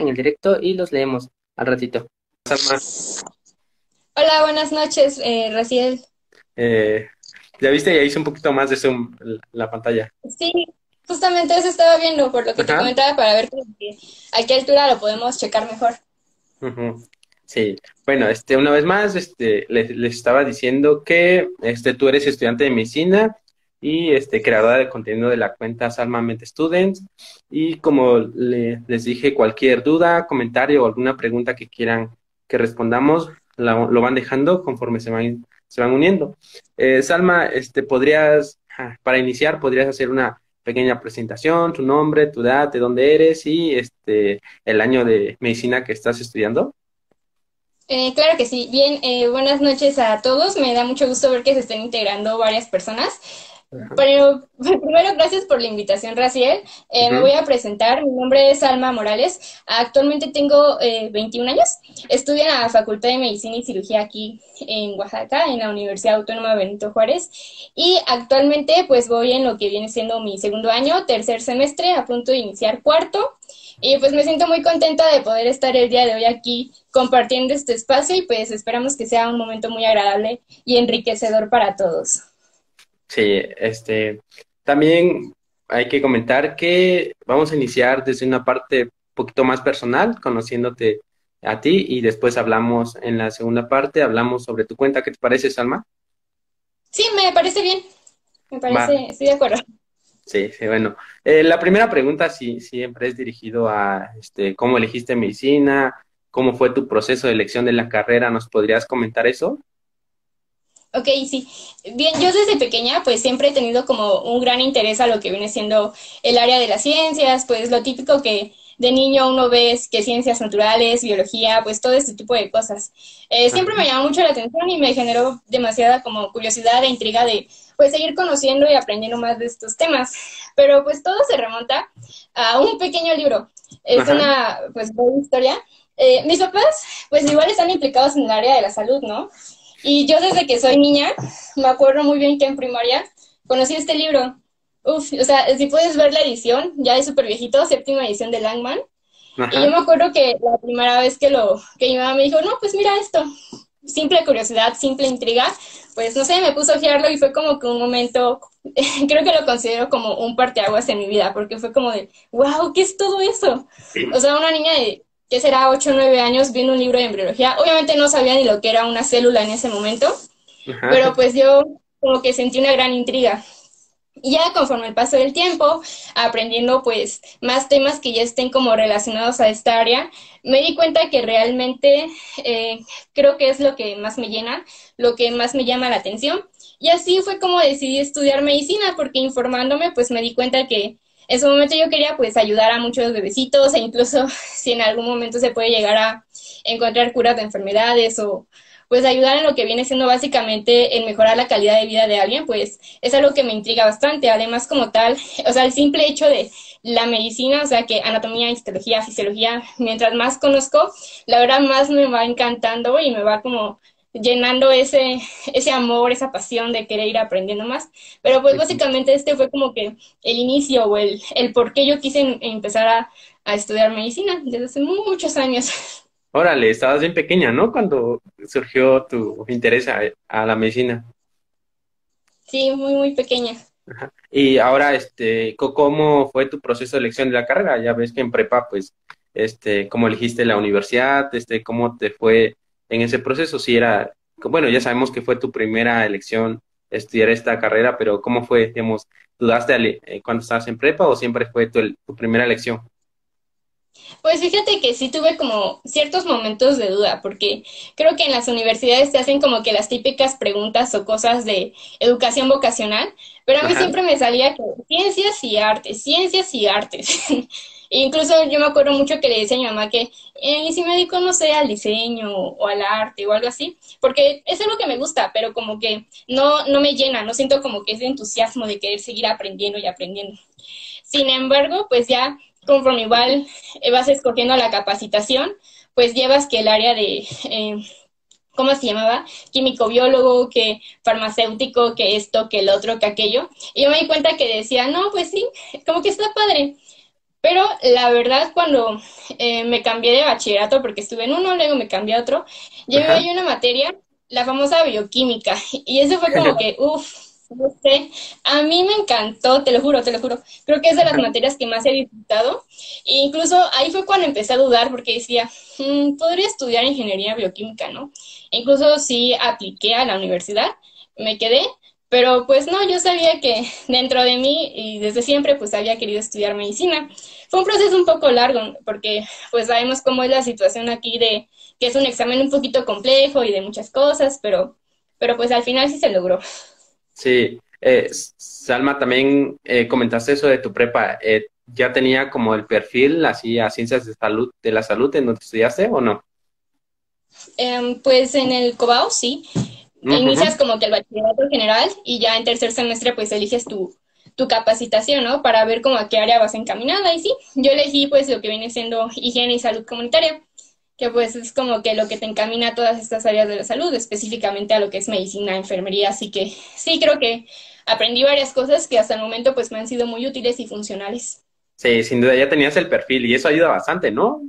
en el directo y los leemos al ratito. Hola, buenas noches, eh, Raciel. Eh, ya viste, ya hice un poquito más de zoom la pantalla. Sí, justamente eso estaba viendo, por lo que te comentaba, para ver a qué altura lo podemos checar mejor. Sí, bueno, este, una vez más, este, les, estaba diciendo que este, tú eres estudiante de medicina y este, creadora de contenido de la cuenta Salma Mente Students. Y como les dije, cualquier duda, comentario o alguna pregunta que quieran que respondamos, lo van dejando conforme se van, se van uniendo. Eh, Salma, este, podrías, ah, para iniciar, podrías hacer una pequeña presentación, tu nombre, tu edad, de dónde eres y este, el año de medicina que estás estudiando. Eh, claro que sí. Bien, eh, buenas noches a todos. Me da mucho gusto ver que se estén integrando varias personas. Pero primero, gracias por la invitación, Raciel. Eh, me voy a presentar. Mi nombre es Alma Morales. Actualmente tengo 21 años. Estudio en la Facultad de Medicina y Cirugía aquí en Oaxaca, en la Universidad Autónoma Benito Juárez. Y actualmente, pues voy en lo que viene siendo mi segundo año, tercer semestre, a punto de iniciar cuarto. Y pues me siento muy contenta de poder estar el día de hoy aquí compartiendo este espacio y pues esperamos que sea un momento muy agradable y enriquecedor para todos. Sí, este, también hay que comentar que vamos a iniciar desde una parte un poquito más personal, conociéndote a ti y después hablamos en la segunda parte, hablamos sobre tu cuenta. ¿Qué te parece, Salma? Sí, me parece bien. Me parece, estoy de acuerdo. Sí, sí, bueno. Eh, la primera pregunta sí, siempre es dirigido a este, cómo elegiste medicina, cómo fue tu proceso de elección de la carrera. ¿Nos podrías comentar eso? Ok, sí. Bien, yo desde pequeña pues siempre he tenido como un gran interés a lo que viene siendo el área de las ciencias, pues lo típico que de niño uno ve que ciencias naturales, biología, pues todo este tipo de cosas. Eh, siempre me llamó mucho la atención y me generó demasiada como curiosidad e intriga de pues seguir conociendo y aprendiendo más de estos temas. Pero pues todo se remonta a un pequeño libro. Es una pues historia. Eh, mis papás pues igual están implicados en el área de la salud, ¿no? Y yo desde que soy niña, me acuerdo muy bien que en primaria conocí este libro. Uf, o sea, si puedes ver la edición, ya es súper viejito, séptima edición de Langman. Y yo me acuerdo que la primera vez que lo, que mi mamá me dijo, no, pues mira esto, simple curiosidad, simple intriga, pues no sé, me puso a ojearlo y fue como que un momento, creo que lo considero como un parteaguas en mi vida, porque fue como de, wow, ¿qué es todo eso? O sea, una niña de, ¿qué será? 8 o 9 años viendo un libro de embriología, obviamente no sabía ni lo que era una célula en ese momento, pero pues yo como que sentí una gran intriga. Y ya conforme el paso del tiempo, aprendiendo pues más temas que ya estén como relacionados a esta área, me di cuenta que realmente eh, creo que es lo que más me llena, lo que más me llama la atención. Y así fue como decidí estudiar medicina, porque informándome pues me di cuenta que en su momento yo quería pues ayudar a muchos bebecitos e incluso si en algún momento se puede llegar a encontrar curas de enfermedades o pues ayudar en lo que viene siendo básicamente en mejorar la calidad de vida de alguien, pues es algo que me intriga bastante. Además, como tal, o sea, el simple hecho de la medicina, o sea, que anatomía, histología, fisiología, mientras más conozco, la verdad más me va encantando y me va como llenando ese, ese amor, esa pasión de querer ir aprendiendo más. Pero pues básicamente este fue como que el inicio o el, el por qué yo quise empezar a, a estudiar medicina desde hace muchos años. Órale, estabas bien pequeña, ¿no? Cuando surgió tu interés a, la medicina. Sí, muy, muy pequeña. Y ahora, este, ¿cómo fue tu proceso de elección de la carga? Ya ves que en prepa, pues, este, ¿cómo elegiste la universidad? Este, ¿cómo te fue en ese proceso? Si era, bueno, ya sabemos que fue tu primera elección estudiar esta carrera, pero ¿cómo fue, digamos, dudaste eh, cuando estabas en prepa o siempre fue tu, tu primera elección? Pues fíjate que sí tuve como ciertos momentos de duda, porque creo que en las universidades te hacen como que las típicas preguntas o cosas de educación vocacional, pero a mí siempre me salía que ciencias y artes, ciencias y artes. incluso yo me acuerdo mucho que le decía a mi mamá que, eh, ¿y si me dedico, no sé, al diseño o al arte o algo así? Porque es algo que me gusta, pero como que no, no me llena, no siento como que ese entusiasmo de querer seguir aprendiendo y aprendiendo. Sin embargo, pues ya conforme igual vas escogiendo la capacitación, pues llevas que el área de, eh, ¿cómo se llamaba? Químico biólogo, que farmacéutico, que esto, que el otro, que aquello. Y yo me di cuenta que decía, no, pues sí, como que está padre. Pero la verdad, cuando eh, me cambié de bachillerato, porque estuve en uno, luego me cambié a otro, llevé ahí una materia, la famosa bioquímica, y eso fue como que, uff, no sé, a mí me encantó, te lo juro, te lo juro. Creo que es de las materias que más he disfrutado. E incluso ahí fue cuando empecé a dudar porque decía, mm, podría estudiar ingeniería bioquímica, ¿no? E incluso sí apliqué a la universidad, me quedé, pero pues no, yo sabía que dentro de mí y desde siempre pues había querido estudiar medicina. Fue un proceso un poco largo porque pues sabemos cómo es la situación aquí de que es un examen un poquito complejo y de muchas cosas, pero, pero pues al final sí se logró. Sí, eh, Salma, también eh, comentaste eso de tu prepa. Eh, ¿Ya tenía como el perfil así a ciencias de salud, de la salud en donde estudiaste o no? Em, pues en el COBAO sí. Inicias como que el bachillerato general y ya en tercer semestre pues eliges tu, tu capacitación, ¿no? Para ver como a qué área vas encaminada. Y sí, yo elegí pues lo que viene siendo higiene y salud comunitaria que pues es como que lo que te encamina a todas estas áreas de la salud, específicamente a lo que es medicina, enfermería, así que sí creo que aprendí varias cosas que hasta el momento pues me han sido muy útiles y funcionales. Sí, sin duda ya tenías el perfil y eso ayuda bastante, ¿no?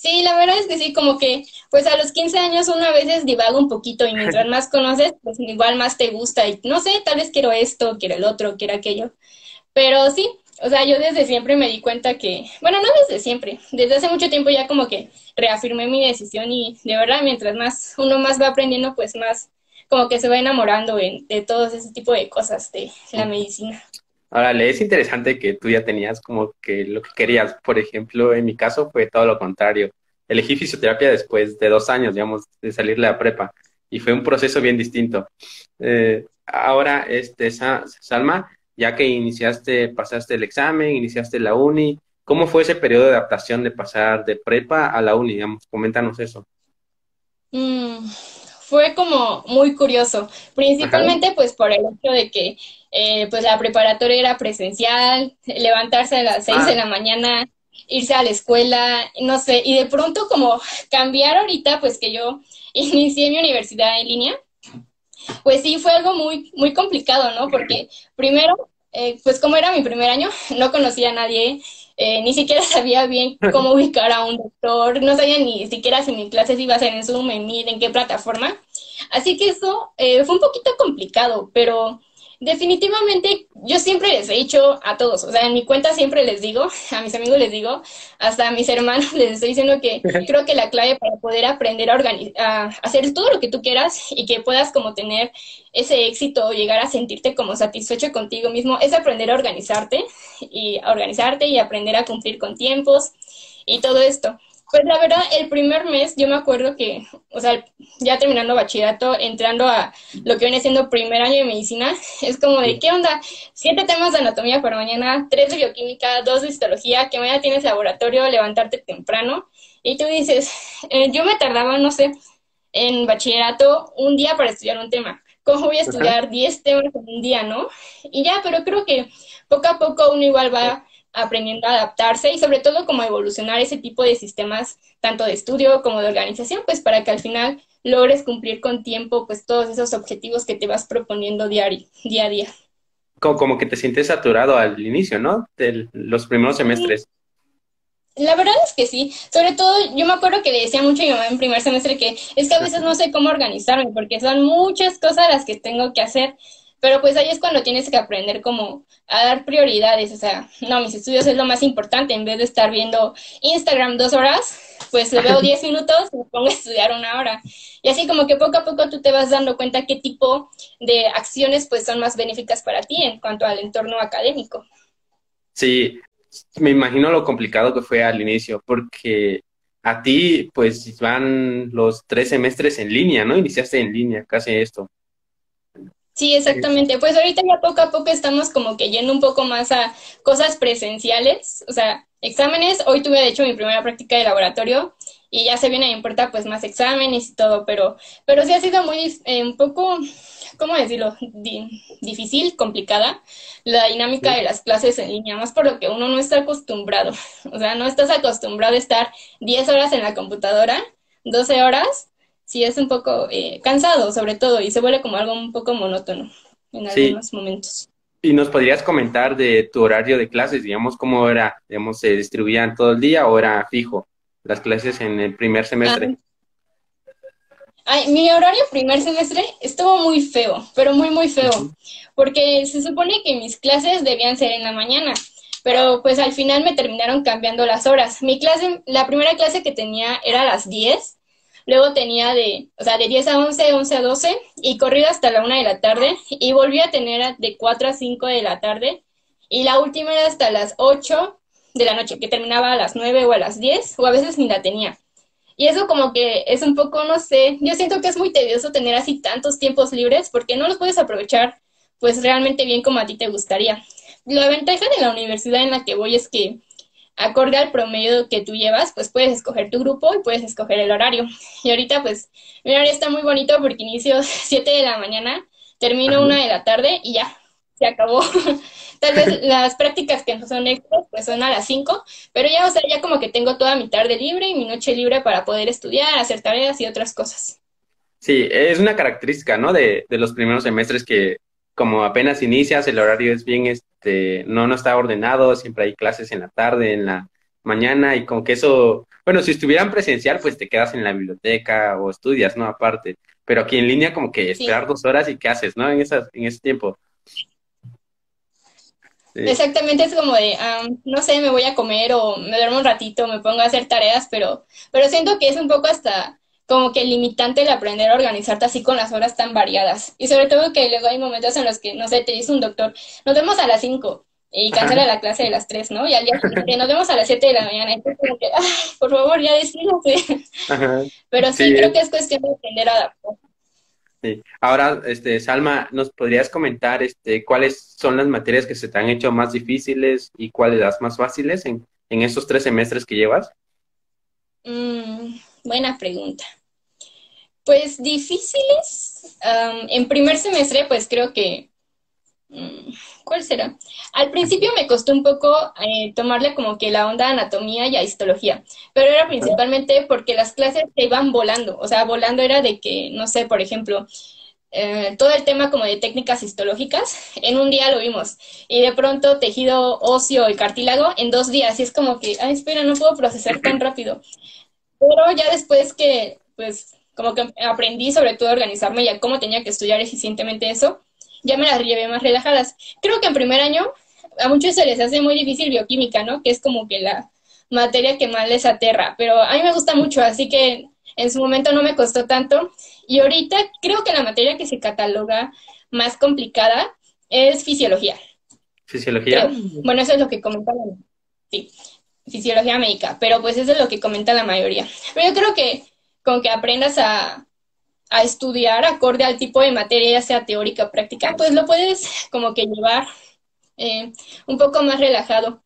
Sí, la verdad es que sí, como que pues a los 15 años uno a veces divaga un poquito y mientras más conoces, pues igual más te gusta y no sé, tal vez quiero esto, quiero el otro, quiero aquello. Pero sí, o sea, yo desde siempre me di cuenta que, bueno, no desde siempre, desde hace mucho tiempo ya como que reafirmé mi decisión y de verdad, mientras más uno más va aprendiendo, pues más como que se va enamorando de, de todo ese tipo de cosas de la medicina. Ahora, le es interesante que tú ya tenías como que lo que querías. Por ejemplo, en mi caso fue todo lo contrario. Elegí fisioterapia después de dos años, digamos, de salir de la prepa. Y fue un proceso bien distinto. Eh, ahora, este, Salma, ya que iniciaste, pasaste el examen, iniciaste la uni, ¿cómo fue ese periodo de adaptación de pasar de prepa a la uni? Digamos, coméntanos eso. Mm, fue como muy curioso, principalmente pues por el hecho de que eh, pues la preparatoria era presencial, levantarse a las seis de ah. la mañana, irse a la escuela, no sé, y de pronto como cambiar ahorita pues que yo inicié mi universidad en línea, pues sí, fue algo muy, muy complicado, ¿no? Porque primero, eh, pues como era mi primer año, no conocía a nadie, eh, ni siquiera sabía bien cómo ubicar a un doctor, no sabía ni siquiera si mi clase iba a ser en Zoom, en Meet, en qué plataforma. Así que eso eh, fue un poquito complicado, pero Definitivamente, yo siempre les he dicho a todos, o sea, en mi cuenta siempre les digo, a mis amigos les digo, hasta a mis hermanos les estoy diciendo que creo que la clave para poder aprender a, a hacer todo lo que tú quieras y que puedas como tener ese éxito o llegar a sentirte como satisfecho contigo mismo es aprender a organizarte y a organizarte y aprender a cumplir con tiempos y todo esto. Pues la verdad, el primer mes yo me acuerdo que, o sea, ya terminando bachillerato, entrando a lo que viene siendo primer año de medicina, es como de, ¿qué onda? Siete temas de anatomía para mañana, tres de bioquímica, dos de histología, que mañana tienes laboratorio, levantarte temprano. Y tú dices, eh, yo me tardaba, no sé, en bachillerato un día para estudiar un tema. ¿Cómo voy a estudiar diez temas en un día, no? Y ya, pero creo que poco a poco uno igual va aprendiendo a adaptarse y sobre todo como evolucionar ese tipo de sistemas, tanto de estudio como de organización, pues para que al final logres cumplir con tiempo pues todos esos objetivos que te vas proponiendo diario, día a día. Como, que te sientes saturado al inicio, ¿no? De los primeros semestres. La verdad es que sí. Sobre todo, yo me acuerdo que le decía mucho a mi mamá en primer semestre que es que a veces no sé cómo organizarme porque son muchas cosas las que tengo que hacer pero pues ahí es cuando tienes que aprender como a dar prioridades, o sea, no, mis estudios es lo más importante, en vez de estar viendo Instagram dos horas, pues lo veo diez minutos y me pongo a estudiar una hora. Y así como que poco a poco tú te vas dando cuenta qué tipo de acciones pues son más benéficas para ti en cuanto al entorno académico. Sí, me imagino lo complicado que fue al inicio, porque a ti pues van los tres semestres en línea, ¿no? Iniciaste en línea, casi esto. Sí, exactamente. Pues ahorita ya poco a poco estamos como que yendo un poco más a cosas presenciales, o sea, exámenes. Hoy tuve de hecho mi primera práctica de laboratorio y ya se viene en puerta pues más exámenes y todo, pero, pero sí ha sido muy eh, un poco, ¿cómo decirlo? difícil, complicada la dinámica de las clases en línea, más por lo que uno no está acostumbrado. O sea, no estás acostumbrado a estar 10 horas en la computadora, 12 horas sí es un poco eh, cansado, sobre todo, y se vuelve como algo un poco monótono en algunos momentos. ¿Y nos podrías comentar de tu horario de clases, digamos, cómo era, digamos, se distribuían todo el día o era fijo las clases en el primer semestre? Ay, mi horario primer semestre estuvo muy feo, pero muy, muy feo, porque se supone que mis clases debían ser en la mañana, pero pues al final me terminaron cambiando las horas. Mi clase, la primera clase que tenía era a las 10 Luego tenía de, o sea, de 10 a 11, 11 a 12 y corrido hasta la 1 de la tarde y volví a tener de 4 a 5 de la tarde y la última era hasta las 8 de la noche, que terminaba a las 9 o a las 10 o a veces ni la tenía. Y eso como que es un poco, no sé, yo siento que es muy tedioso tener así tantos tiempos libres porque no los puedes aprovechar pues realmente bien como a ti te gustaría. La ventaja de la universidad en la que voy es que acorde al promedio que tú llevas, pues puedes escoger tu grupo y puedes escoger el horario. Y ahorita, pues, mi horario está muy bonito porque inicio 7 de la mañana, termino 1 de la tarde y ya, se acabó. Tal vez las prácticas que no son extras, pues son a las 5, pero ya, o sea, ya como que tengo toda mi tarde libre y mi noche libre para poder estudiar, hacer tareas y otras cosas. Sí, es una característica, ¿no? De, de los primeros semestres que como apenas inicias, el horario es bien, este, no, no está ordenado, siempre hay clases en la tarde, en la mañana, y con que eso, bueno, si estuvieran presencial, pues te quedas en la biblioteca o estudias, ¿no? Aparte, pero aquí en línea como que esperar dos horas y qué haces, ¿no? En, esas, en ese tiempo. Exactamente, es como de, no sé, me voy a comer o me duermo un ratito, me pongo a hacer tareas, pero, pero siento que es un poco hasta como que limitante el aprender a organizarte así con las horas tan variadas. Y sobre todo que luego hay momentos en los que, no sé, te dice un doctor, nos vemos a las 5 y cancela la clase de las 3, ¿no? Y al día siguiente nos vemos a las 7 de la mañana. Entonces, como que, ay, por favor, ya decídate. Pero sí, creo que es cuestión de aprender a adaptar. Sí. Ahora, este, Salma, ¿nos podrías comentar este, cuáles son las materias que se te han hecho más difíciles y cuáles las más fáciles en, en estos tres semestres que llevas? Mm, buena pregunta. Pues difíciles. en primer semestre, pues creo que... Mm, ¿Cuál será? Al principio me costó un poco eh, tomarle como que la onda anatomía y a histología, pero era principalmente porque las clases se iban volando, o sea, volando era de que, no sé, por ejemplo, eh, todo el tema como de técnicas histológicas, en un día lo vimos, y de pronto tejido óseo y cartílago en dos días, y es como que, ay, espera, no puedo procesar tan rápido. Pero ya después que, pues, como que aprendí sobre todo a organizarme y a cómo tenía que estudiar eficientemente eso, ya me las llevé más relajadas. Creo que en primer año a muchos se les hace muy difícil bioquímica, ¿no? Que es como que la materia que más les aterra, pero a mí me gusta mucho, así que en su momento no me costó tanto. Y ahorita creo que la materia que se cataloga más complicada es fisiología. ¿Fisiología? Bueno, eso es lo que comentan. Sí, fisiología médica, pero pues eso es lo que comenta la mayoría. Pero yo creo que con que aprendas a, estudiar acorde al tipo de materia, ya sea teórica o práctica, pues lo puedes como que llevar eh, un poco más relajado.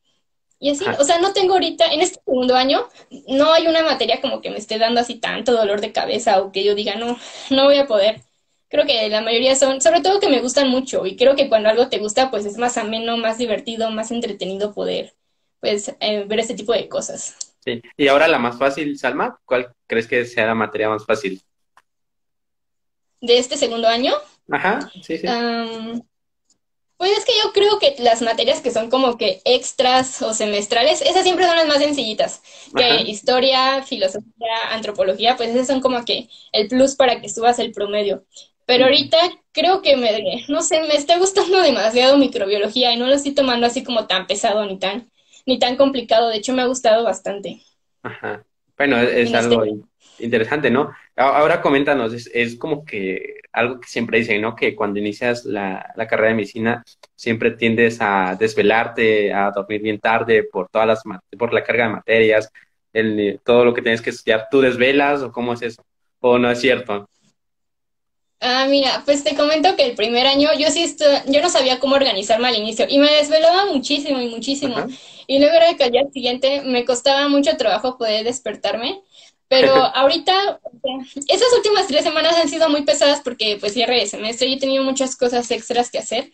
Y así, o sea, no tengo ahorita, en este segundo año, no hay una materia como que me esté dando así tanto dolor de cabeza o que yo diga, no, no voy a poder. Creo que la mayoría son, sobre todo que me gustan mucho y creo que cuando algo te gusta, pues es más ameno, más divertido, más entretenido poder, pues, eh, ver este tipo de cosas. Sí. Y ahora la más fácil, Salma, ¿cuál crees que sea la materia más fácil? ¿De este segundo año? Ajá, sí, sí. pues es que yo creo que las materias que son como que extras o semestrales, esas siempre son las más sencillitas. Que historia, filosofía, antropología, pues esas son como que el plus para que subas el promedio. Pero ahorita creo que me, no sé, me está gustando demasiado microbiología y no lo estoy tomando así como tan pesado ni tan ni tan complicado. De hecho, me ha gustado bastante. Ajá. Bueno, es, algo interesante, ¿no? Ahora coméntanos, es, como que algo que siempre dicen, ¿no? Que cuando inicias la, carrera de medicina siempre tiendes a desvelarte, a dormir bien tarde por todas las por la carga de materias, el, todo lo que tienes que estudiar. ¿Tú desvelas o cómo es eso? ¿O no es cierto? Ah, mira, pues te comento que el primer año yo sí yo no sabía cómo organizarme al inicio y me desvelaba muchísimo y muchísimo. Y luego era que al día siguiente me costaba mucho trabajo poder despertarme. Pero ahorita, esas últimas tres semanas han sido muy pesadas porque pues cierre de semestre y he tenido muchas cosas extras que hacer.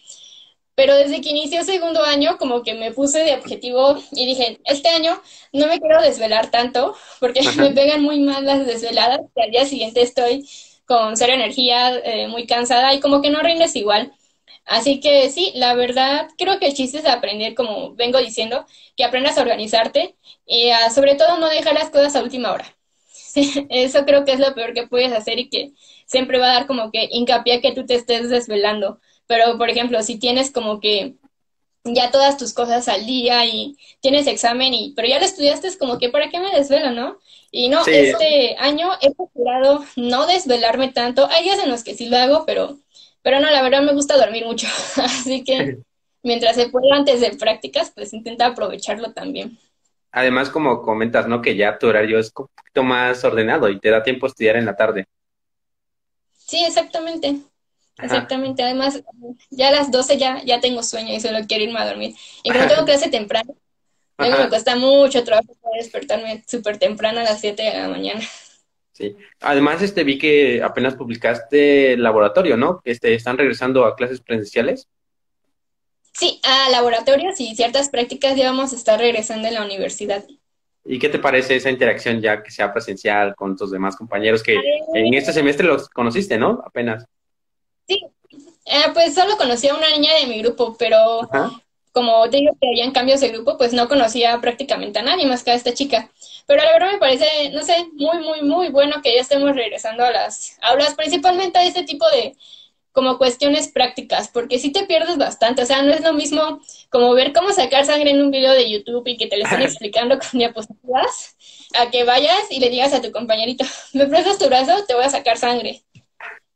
Pero desde que inició segundo año, como que me puse de objetivo y dije, este año no me quiero desvelar tanto porque me pegan muy mal las desveladas y al día siguiente estoy con cero energía, eh, muy cansada y como que no rindes igual. Así que sí, la verdad, creo que el chiste es aprender, como vengo diciendo, que aprendas a organizarte y a, sobre todo no dejar las cosas a última hora. Eso creo que es lo peor que puedes hacer y que siempre va a dar como que hincapié que tú te estés desvelando. Pero, por ejemplo, si tienes como que ya todas tus cosas al día y tienes examen y pero ya lo estudiaste es como que para qué me desvelo, ¿no? Y no, este año he procurado no desvelarme tanto. Hay días en los que sí lo hago, pero pero no, la verdad me gusta dormir mucho. Así que mientras se pueda antes de prácticas, pues intenta aprovecharlo también. Además, como comentas, ¿no? Que ya tu horario es un poquito más ordenado y te da tiempo a estudiar en la tarde. Sí, exactamente. Exactamente. Además, ya a las 12 ya, ya tengo sueño y solo quiero irme a dormir. Y como tengo clase temprano, me cuesta mucho trabajo despertarme súper temprano a las 7 de la mañana. Sí. Además, este vi que apenas publicaste el laboratorio, ¿no? Este, están regresando a clases presenciales. Sí, a laboratorios y ciertas prácticas ya vamos a estar regresando en la universidad. ¿Y qué te parece esa interacción ya que sea presencial con tus demás compañeros que en este semestre los conociste, ¿no? Apenas. Sí, eh, pues solo conocí a una niña de mi grupo, pero como te digo que habían cambios de grupo, pues no conocía prácticamente a nadie más que a esta chica. Pero la verdad me parece, no sé, muy, muy, muy bueno que ya estemos regresando a las aulas, principalmente a este tipo de, como cuestiones prácticas, porque si te pierdes bastante, o sea, no es lo mismo como ver cómo sacar sangre en un video de YouTube y que te lo estén explicando con diapositivas, a que vayas y le digas a tu compañerito, me prestas tu brazo, te voy a sacar sangre.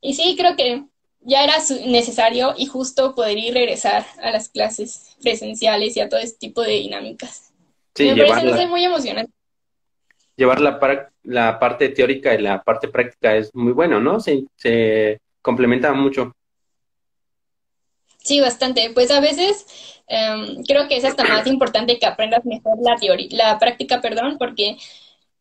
Y sí, creo que ya era necesario y justo poder ir regresar a las clases presenciales y a todo este tipo de dinámicas. Sí, me parece muy emocionante. Llevar la, la parte teórica y la parte práctica es muy bueno, ¿no? Se, se complementa mucho. Sí, bastante. Pues a veces em, creo que es hasta más importante que aprendas mejor la teoría, la práctica, perdón, porque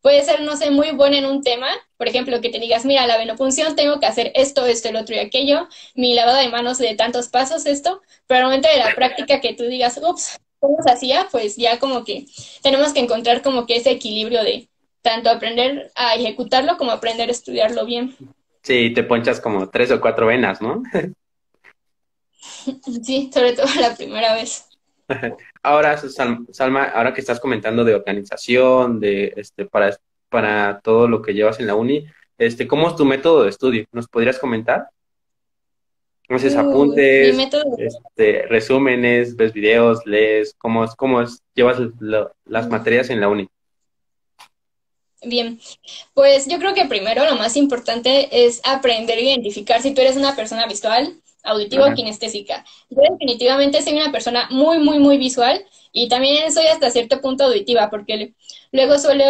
puede ser, no sé, muy buena en un tema. Por ejemplo, que te digas, mira, la venopunción tengo que hacer esto, esto, el otro y aquello, mi lavado de manos de tantos pasos, esto, pero al momento de la práctica que tú digas, ups, ¿cómo se hacía? Pues ya como que tenemos que encontrar como que ese equilibrio de tanto aprender a ejecutarlo como aprender a estudiarlo bien. Sí, te ponchas como tres o cuatro venas, ¿no? sí, sobre todo la primera vez. Ahora, Salma, ahora que estás comentando de organización, de este, para, para todo lo que llevas en la uni, este, ¿cómo es tu método de estudio? ¿Nos podrías comentar? ¿Haces apuntes, este, resúmenes, ves videos, lees? ¿Cómo, es, cómo es, llevas las materias en la uni? Bien, pues yo creo que primero lo más importante es aprender a identificar si tú eres una persona visual, auditiva o kinestésica. Yo definitivamente soy una persona muy, muy, muy visual y también soy hasta cierto punto auditiva porque luego suelo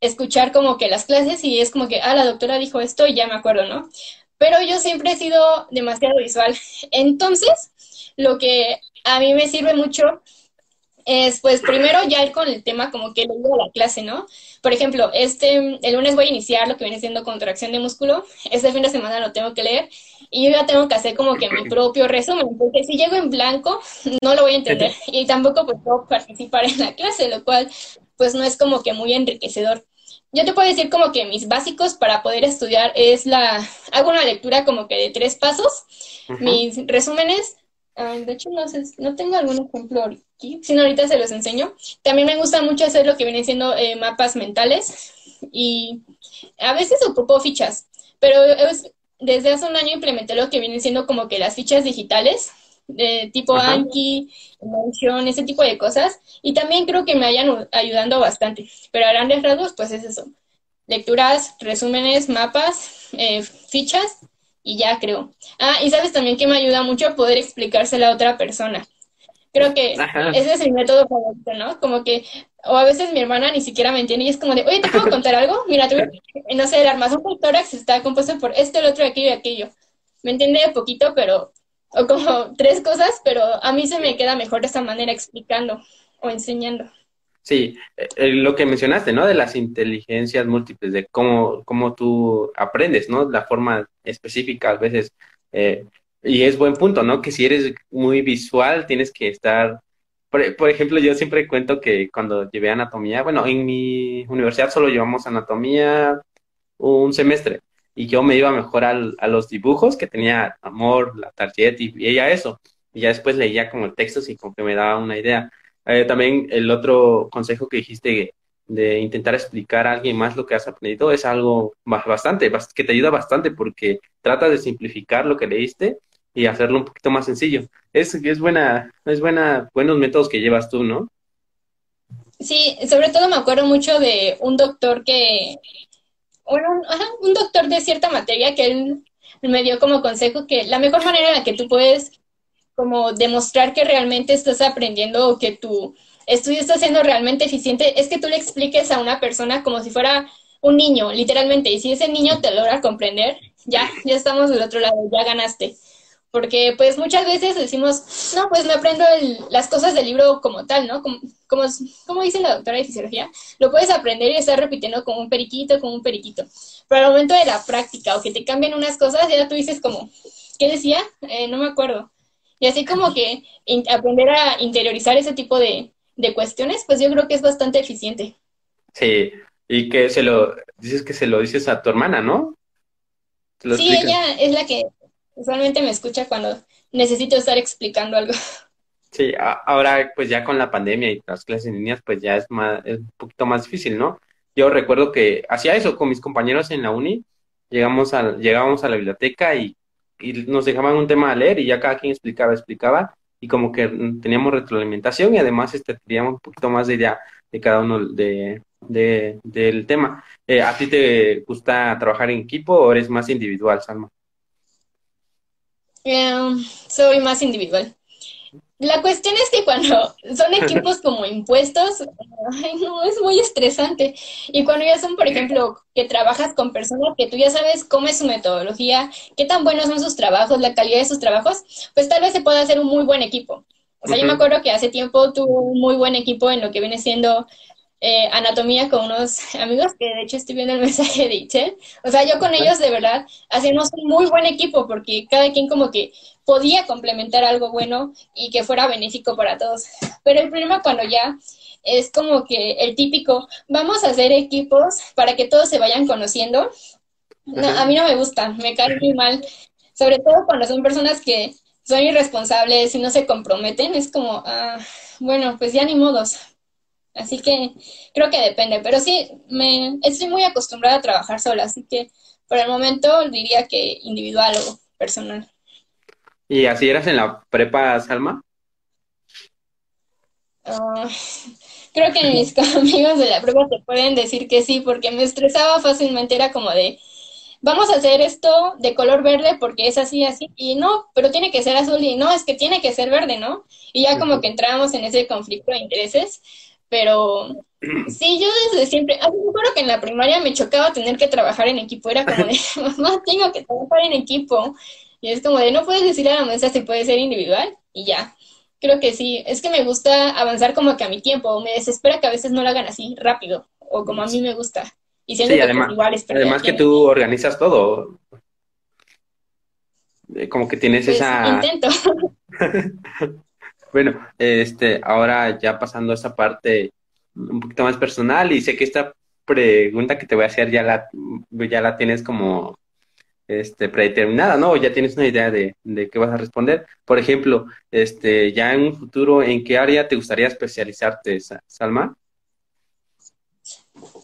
escuchar como que las clases y es como que, ah, la doctora dijo esto y ya me acuerdo, ¿no? Pero yo siempre he sido demasiado visual. Entonces, lo que a mí me sirve mucho es, pues, primero ya ir con el tema como que le digo a la clase, ¿no? Por ejemplo, este, el lunes voy a iniciar lo que viene siendo contracción de músculo, este fin de semana lo tengo que leer y yo ya tengo que hacer como que mi propio resumen, porque si llego en blanco no lo voy a entender y tampoco pues, puedo participar en la clase, lo cual pues no es como que muy enriquecedor. Yo te puedo decir como que mis básicos para poder estudiar es la, hago una lectura como que de tres pasos, mis resúmenes, de hecho no sé, no tengo algún ejemplo aquí, sino ahorita se los enseño. También me gusta mucho hacer lo que vienen siendo eh, mapas mentales y a veces ocupo fichas, pero desde hace un año implementé lo que vienen siendo como que las fichas digitales, de tipo Anki, Emotion, ese tipo de cosas, y también creo que me hayan ayudando bastante. Pero a grandes rasgos, pues es eso. Lecturas, resúmenes, mapas, eh, fichas y ya creo. Ah, y sabes también que me ayuda mucho a poder explicárselo a otra persona. Creo que ese es el método favorito, ¿no? Como que, o a veces mi hermana ni siquiera me entiende y es como de, oye, ¿te puedo contar algo? Mira, tú, no sé, el armazón por tórax está compuesto por esto, el otro, aquello y aquello. Me entiende de poquito, pero, o como tres cosas, pero a mí se me queda mejor de esta manera explicando o enseñando. Sí, eh, eh, lo que mencionaste, ¿no? De las inteligencias múltiples, de cómo, cómo tú aprendes, ¿no? La forma específica a veces. Eh, y es buen punto, ¿no? Que si eres muy visual, tienes que estar... Por, ejemplo, yo siempre cuento que cuando llevé anatomía, bueno, en mi universidad solo llevamos anatomía un semestre y yo me iba mejor al, a los dibujos que tenía amor, la tarjeta y, ella eso. y ya después leía como textos y como que me daba una idea. Eh, también el otro consejo que dijiste de intentar explicar a alguien más lo que has aprendido es algo bastante, que te ayuda bastante porque trata de simplificar lo que leíste y hacerlo un poquito más sencillo. Es, es buena, es buena, buenos métodos que llevas tú, ¿no? Sí, sobre todo me acuerdo mucho de un doctor que, bueno, un doctor de cierta materia que él me dio como consejo que la mejor manera en la que tú puedes como demostrar que realmente estás aprendiendo o que tu estudio está siendo realmente eficiente es que tú le expliques a una persona como si fuera un niño, literalmente. Y si ese niño te logra comprender, ya, ya estamos del otro lado, ya ganaste. Porque pues muchas veces decimos, no, pues me aprendo las cosas del libro como tal, ¿no? Como, como, como, dice la doctora de fisiología, lo puedes aprender y estar repitiendo como un periquito, como un periquito. Pero al momento de la práctica o que te cambien unas cosas, ya tú dices como, ¿qué decía? Eh, no me acuerdo. Y así como que aprender a interiorizar ese tipo de, cuestiones, pues yo creo que es bastante eficiente. Sí, y que se lo, dices que se lo dices a tu hermana, ¿no? Sí, ella es la que usualmente me escucha cuando necesito estar explicando algo. Sí, ahora pues ya con la pandemia y las clases en línea, pues ya es, más, es un poquito más difícil, ¿no? Yo recuerdo que hacía eso con mis compañeros en la uni, llegamos a, llegábamos a la biblioteca y y nos dejaban un tema a leer y ya cada quien explicaba, explicaba y como que teníamos retroalimentación y además este, teníamos un poquito más de idea de cada uno de, del tema. Eh, ¿A ti te gusta trabajar en equipo o eres más individual, Salma? Em, soy más individual. La cuestión es que cuando son equipos como impuestos, no, es muy estresante. Y cuando ya son, por ejemplo, que trabajas con personas que tú ya sabes cómo es su metodología, qué tan buenos son sus trabajos, la calidad de sus trabajos, pues tal vez se pueda hacer un muy buen equipo. O sea, yo me acuerdo que hace tiempo tuve un muy buen equipo en lo que viene siendo eh, anatomía con unos amigos, que de hecho estoy viendo el mensaje de Itzel. O sea, yo con ellos de verdad hacíamos un muy buen equipo porque cada quien como que podía complementar algo bueno y que fuera benéfico para todos. Pero el problema cuando ya es como que el típico, vamos a hacer equipos para que todos se vayan conociendo. No, a mí no me gusta, me cae muy mal, sobre todo cuando son personas que son irresponsables y no se comprometen, es como, ah, bueno, pues ya ni modos, Así que creo que depende, pero sí, me estoy muy acostumbrada a trabajar sola, así que por el momento diría que individual o personal. ¿Y así eras en la prepa, Salma? Ah, creo que mis amigos de la prepa te pueden decir que sí, porque me estresaba fácilmente, era como de, vamos a hacer esto de color verde porque es así, así, y no, pero tiene que ser azul, y no, es que tiene que ser verde, ¿no? Y ya como que entrábamos en ese conflicto de intereses, pero sí, yo desde siempre, ah, me acuerdo que en la primaria me chocaba tener que trabajar en equipo, era como de, mamá, tengo que trabajar en equipo, y es como de, no puedes decirle a la mesa si puede ser individual, y ya. Creo que sí, es que me gusta avanzar como que a mi tiempo, me desespera que a veces no lo hagan así rápido, o como a mí me gusta. Y siendo sí, además, además que tú organizas todo. Eh, como que tienes pues, esa... Intento. Bueno, este, ahora ya pasando a esa parte un poquito más personal y sé que esta pregunta que te voy a hacer ya la, ya la tienes como este, predeterminada, ¿no? Ya tienes una idea de, de qué vas a responder. Por ejemplo, este, ya en un futuro, ¿en qué área te gustaría especializarte, Salma?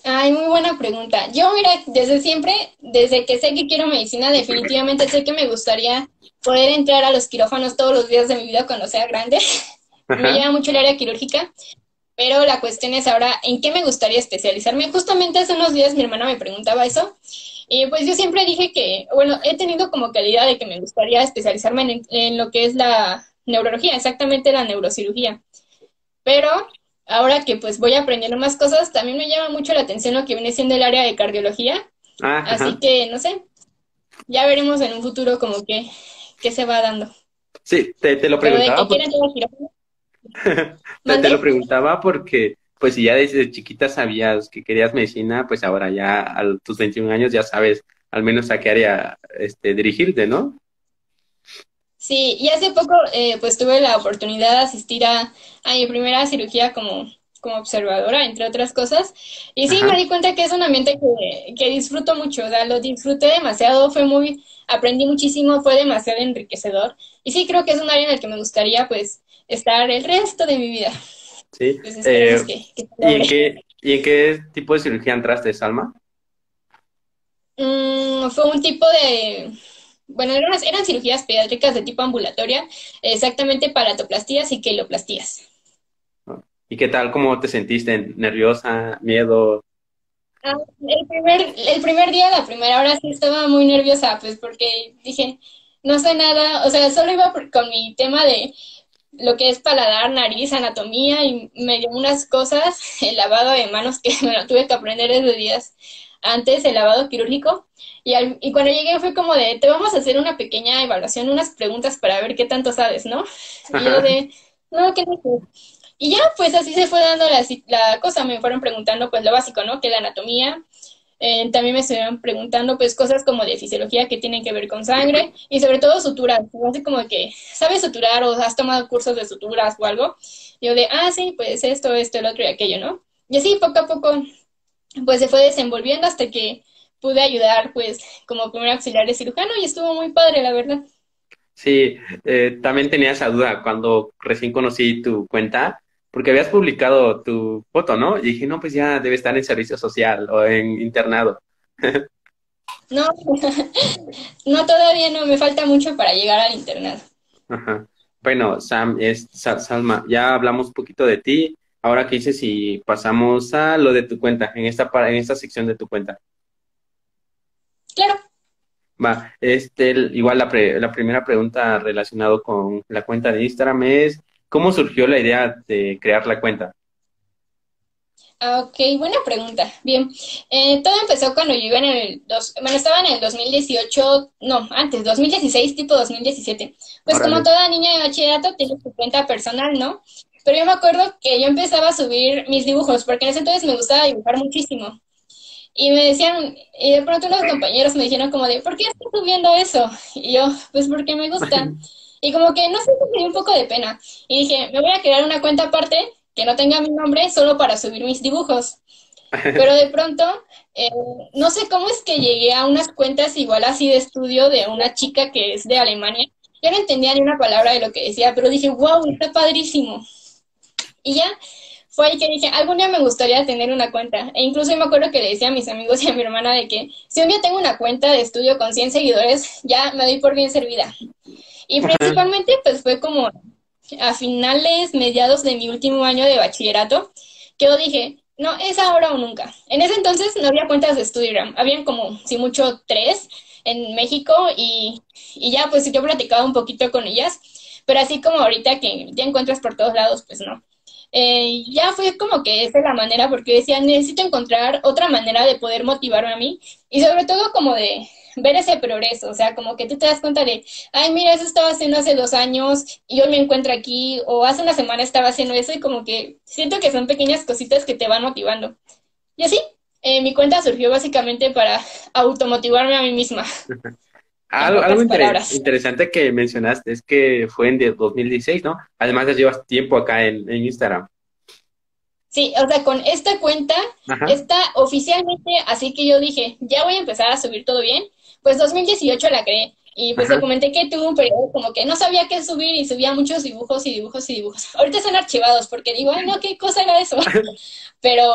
Ay, muy buena pregunta. Yo, mira, desde siempre, desde que sé que quiero medicina, definitivamente sé que me gustaría poder entrar a los quirófanos todos los días de mi vida cuando sea grande. Me llama mucho el área quirúrgica, pero la cuestión es ahora, ¿en qué me gustaría especializarme? Justamente hace unos días mi hermana me preguntaba eso, y pues yo siempre dije que, bueno, he tenido como calidad de que me gustaría especializarme en, en lo que es la neurología, exactamente la neurocirugía. Pero ahora que pues voy aprendiendo más cosas, también me llama mucho la atención lo que viene siendo el área de cardiología. Ah, Así que, no sé, ya veremos en un futuro como que, qué se va dando. Sí, te, lo preguntaba. te, lo preguntaba porque, pues si ya desde chiquita sabías que querías medicina, pues ahora ya a tus 21 años ya sabes al menos a qué área este, dirigirte, ¿no? Sí, y hace poco eh, pues tuve la oportunidad de asistir a, mi primera cirugía como, como observadora, entre otras cosas. Y sí, me di cuenta que es un ambiente que, que disfruto mucho, o sea, lo disfruté demasiado, fue muy aprendí muchísimo, fue demasiado enriquecedor. Y sí, creo que es un área en el que me gustaría, pues, estar el resto de mi vida. Sí. Pues, eh, ¿y, en qué, ¿Y en qué tipo de cirugía entraste, Salma? Mm, fue un tipo de bueno, eran, eran cirugías pediátricas de tipo ambulatoria, exactamente palatoplastías y queloplastías. ¿Y qué tal? ¿Cómo te sentiste? ¿Nerviosa? ¿Miedo? Ah, el, primer, el primer día, la primera hora sí estaba muy nerviosa, pues porque dije, no sé nada, o sea, solo iba con mi tema de lo que es paladar, nariz, anatomía y me dio unas cosas, el lavado de manos que me lo tuve que aprender desde días antes, el lavado quirúrgico, y, y cuando llegué fue como de, te vamos a hacer una pequeña evaluación, unas preguntas para ver qué tanto sabes, ¿no? Y yo de, no, ¿qué no Y ya, pues así se fue dando la, la, cosa, me fueron preguntando pues lo básico, ¿no? Que la anatomía, eh, también me estuvieron preguntando pues cosas como de fisiología que tienen que ver con sangre y sobre todo suturas, así como que, ¿sabes suturar o has tomado cursos de suturas o algo? Y yo de, ah, sí, pues esto, esto, el otro y aquello, ¿no? Y así poco a poco pues se fue desenvolviendo hasta que pude ayudar pues como primer auxiliar de cirujano y estuvo muy padre, la verdad. Sí, eh, también tenía esa duda cuando recién conocí tu cuenta, porque habías publicado tu foto, ¿no? Y dije, no, pues ya debe estar en servicio social o en internado. no, no, todavía no, me falta mucho para llegar al internado. Ajá. Bueno, Sam, es, Salma, ya hablamos un poquito de ti. Ahora, ¿qué dices si pasamos a lo de tu cuenta, en esta, en esta sección de tu cuenta? Claro. Va, este, igual la, la primera pregunta relacionada con la cuenta de Instagram es, ¿cómo surgió la idea de crear la cuenta? Ah, ok, buena pregunta. Bien, eh, todo empezó cuando yo iba en el, dos, bueno, estaba en el 2018, no, antes, 2016, tipo 2017. Pues como toda niña de bachillerato tiene su cuenta personal, ¿no? Pero yo me acuerdo que yo empezaba a subir mis dibujos, porque en ese entonces me gustaba dibujar muchísimo. Y me decían, y de pronto unos compañeros me dijeron como de, ¿por qué estás subiendo eso? Y yo, pues porque me gusta. Y como que no sé, me dio un poco de pena. Y dije, me voy a crear una cuenta aparte que no tenga mi nombre solo para subir mis dibujos. Pero de pronto, eh, no sé cómo es que llegué a unas cuentas igual así de estudio de una chica que es de Alemania. Yo no entendía ni una palabra de lo que decía, pero dije, wow, está padrísimo. Y ya, fue ahí que dije, algún día me gustaría tener una cuenta. E incluso me acuerdo que le decía a mis amigos y a mi hermana de que si un día tengo una cuenta de estudio con 100 seguidores, ya me doy por bien servida. Y principalmente pues fue como a finales, mediados de mi último año de bachillerato, que yo dije, no, es ahora o nunca. En ese entonces no había cuentas de Studigram, habían como, si mucho, tres en México y, y ya pues yo platicaba un poquito con ellas, pero así como ahorita que ya encuentras por todos lados, pues no. Eh, ya fue como que esa es la manera, porque decía, necesito encontrar otra manera de poder motivarme a mí y sobre todo como de ver ese progreso, o sea, como que tú te das cuenta de, ay, mira, eso estaba haciendo hace dos años y hoy me encuentro aquí, o hace una semana estaba haciendo eso y como que siento que son pequeñas cositas que te van motivando. Y así, eh, mi cuenta surgió básicamente para automotivarme a mí misma. Algo, interesante que mencionaste es que fue en 2016, ¿no? Además ya llevas tiempo acá en, Instagram. Sí, o sea, con esta cuenta está oficialmente, así que yo dije, ya voy a empezar a subir todo bien. Pues 2018 la creé y pues te comenté que tuve un periodo como que no sabía qué subir y subía muchos dibujos y dibujos y dibujos. Ahorita están archivados porque digo, ay, no, ¿qué cosa era eso? Pero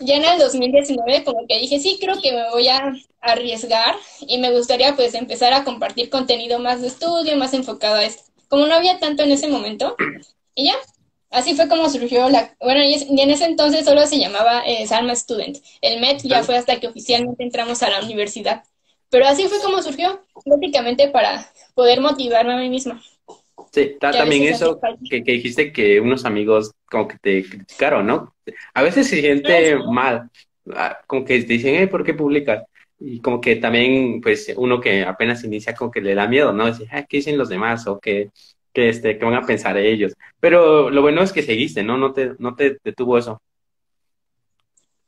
ya en el 2019 como que dije, sí, creo que me voy a arriesgar y me gustaría pues empezar a compartir contenido más de estudio, más enfocado a esto. Como no había tanto en ese momento, y ya, así fue como surgió la... Bueno, y, en ese entonces solo se llamaba eh, Salma Student. El MET ya fue hasta que oficialmente entramos a la universidad. Pero así fue como surgió, básicamente para poder motivarme a mí misma. Sí, también eso que, dijiste que unos amigos como que te criticaron, ¿no? A veces se siente mal, ah, como que te dicen, ¿por qué publicas? Y como que también, pues, uno que apenas inicia, como que le da miedo, ¿no? Decir, ¿qué dicen los demás? O que, que, este, ¿qué van a pensar ellos? Pero lo bueno es que seguiste, ¿no? No te, no te detuvo eso.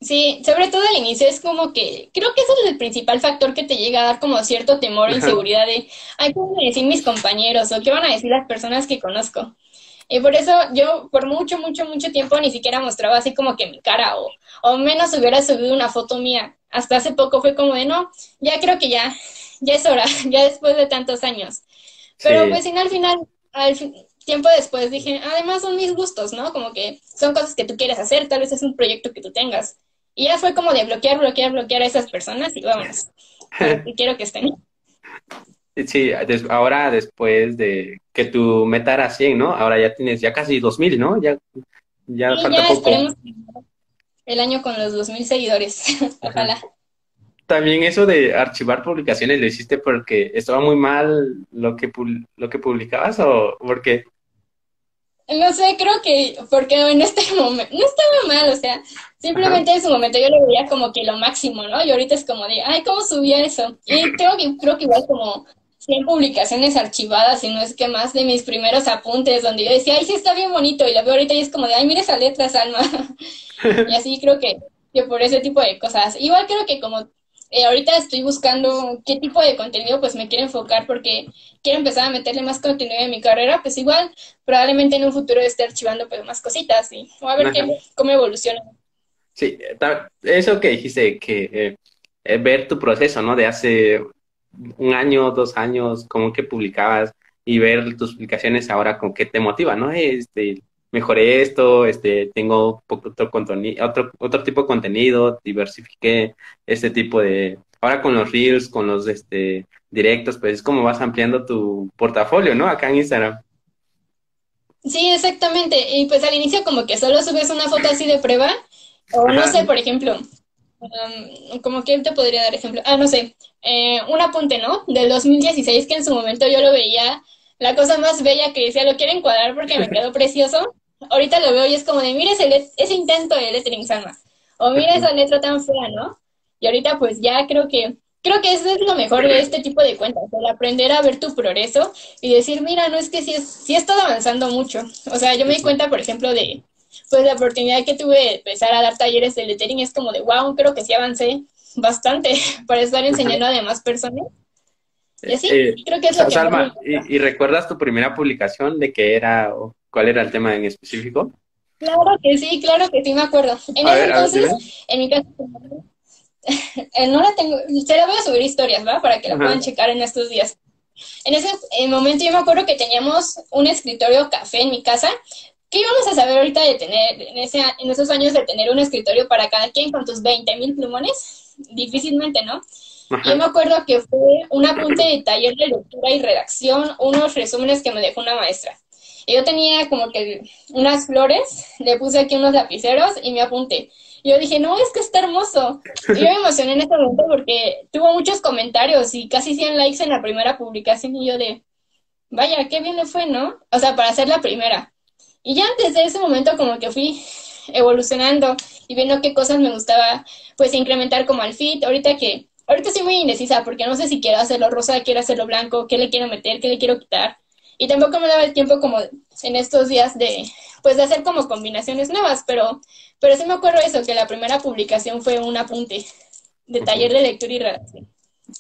Sí, sobre todo al inicio es como que creo que eso es el principal factor que te llega a dar como cierto temor o inseguridad de, ay, ¿qué van a decir mis compañeros o qué van a decir las personas que conozco? Y por eso yo por mucho, mucho, mucho tiempo ni siquiera mostraba así como que mi cara o, o menos hubiera subido una foto mía. Hasta hace poco fue como de, no, ya creo que ya, ya es hora, ya después de tantos años. Pero pues al final, al tiempo después dije, además son mis gustos, ¿no? Como que son cosas que tú quieres hacer, tal vez es un proyecto que tú tengas. Y ya fue como de bloquear, bloquear, bloquear a esas personas y vámonos. y quiero que estén. Sí, ahora después de que tu meta era 100, ¿no? Ahora ya tienes ya casi 2000, ¿no? Ya, ya falta poco. el año con los 2000 seguidores. Ojalá. También eso de archivar publicaciones lo hiciste porque estaba muy mal lo que lo que publicabas o porque no sé, creo que porque en este momento no estaba mal, o sea, simplemente en su momento yo lo veía como que lo máximo, ¿no? Y ahorita es como de, ay, ¿cómo subía eso? Y creo que, creo que igual como 100 publicaciones archivadas y no es que más de mis primeros apuntes donde yo decía, ay, sí está bien bonito y lo veo ahorita y es como de, ay, mira esa letra, Salma. y así creo que, que por ese tipo de cosas. Igual creo que como eh, ahorita estoy buscando qué tipo de contenido pues me quiero enfocar porque quiero empezar a meterle más contenido en mi carrera, pues igual probablemente en un futuro esté archivando pues más cositas y o a ver qué, cómo evoluciona. Sí, eso que dijiste, que eh, eh, ver tu proceso, ¿no? De hace un año, dos años, como que publicabas y ver tus publicaciones ahora con qué te motiva, ¿no? Este, mejoré esto, este, tengo otro, otro, otro tipo de contenido, diversifiqué este tipo de... Ahora con los reels, con los este, directos, pues es como vas ampliando tu portafolio, ¿no? Acá en Instagram. Sí, exactamente. Y pues al inicio como que solo subes una foto así de prueba, o no sé, por ejemplo, um, como que te podría dar ejemplo, ah, no sé, eh, un apunte, ¿no? Del 2016 que en su momento yo lo veía la cosa más bella que decía, lo quiero encuadrar porque me quedó precioso. Ahorita lo veo y es como de, mira ese, ese intento de lettering Salma. O mira esa letra tan fea, ¿no? Y ahorita pues ya creo que, creo que eso es lo mejor de este tipo de cuentas, el aprender a ver tu progreso y decir, mira, no es que sí, es, sí he estado avanzando mucho. O sea, yo me di cuenta, por ejemplo, de, pues la oportunidad que tuve de empezar a dar talleres de lettering es como de, wow, creo que sí avancé bastante para estar enseñando a demás personas. Y así, eh, creo que es lo Salma, ¿y, recuerdas tu primera publicación de qué era cuál era el tema en específico? Claro que sí, claro que sí, me acuerdo. En ese entonces, en mi casa, no la tengo, se la voy a subir historias, ¿va? Para que la puedan checar en estos días. En ese momento yo me acuerdo que teníamos un escritorio café en mi casa. ¿Qué íbamos a saber ahorita de tener, en, ese, en esos años de tener un escritorio para cada quien con tus 20 mil plumones? Difícilmente, ¿no? Yo me acuerdo que fue un apunte de taller de lectura y redacción, unos resúmenes que me dejó una maestra. Yo tenía como que unas flores, le puse aquí unos lapiceros y me apunté. Y yo dije, no, es que está hermoso. Y yo me emocioné en ese momento porque tuvo muchos comentarios y casi 100 likes en la primera publicación. Y yo de, vaya, qué bien le fue, ¿no? O sea, para ser la primera. Y ya desde ese momento como que fui evolucionando y viendo qué cosas me gustaba, pues incrementar como al fit. Ahorita que Ahorita estoy muy indecisa porque no sé si quiero hacerlo rosa, quiero hacerlo blanco, qué le quiero meter, qué le quiero quitar. Y tampoco me daba el tiempo como en estos días de, pues de hacer como combinaciones nuevas, pero, pero sí me acuerdo eso, que la primera publicación fue un apunte de taller de lectura y redacción.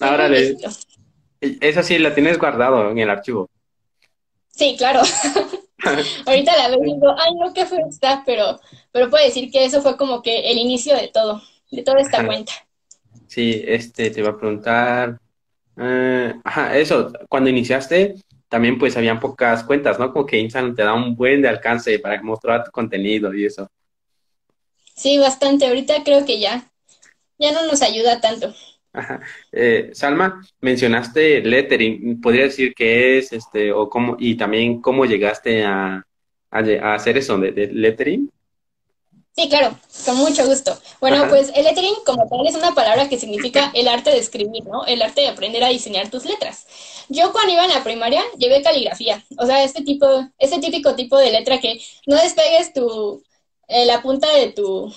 Ahora le... Esa sí la tienes guardado en el archivo. Sí, claro. Ahorita la veo y digo, ay, no, qué fue está, pero, pero puedo decir que eso fue como que el inicio de todo, de toda esta cuenta. Sí, este, te iba a preguntar. Eh, ajá, eso, cuando iniciaste, también pues habían pocas cuentas, ¿no? Como que Instagram te da un buen de alcance para mostrar tu contenido y eso. Sí, bastante. Ahorita creo que ya, ya no nos ayuda tanto. Ajá. Eh, Salma, mencionaste lettering. ¿Podría decir qué es, este, o cómo, y también cómo llegaste a, a, hacer eso de lettering? Sí, claro, con mucho gusto. Bueno, pues el lettering como tal es una palabra que significa el arte de escribir, ¿no? El arte de aprender a diseñar tus letras. Yo cuando iba en la primaria llevé caligrafía, o sea, este tipo, este típico tipo de letra que no despegues tu, eh, la punta de tu,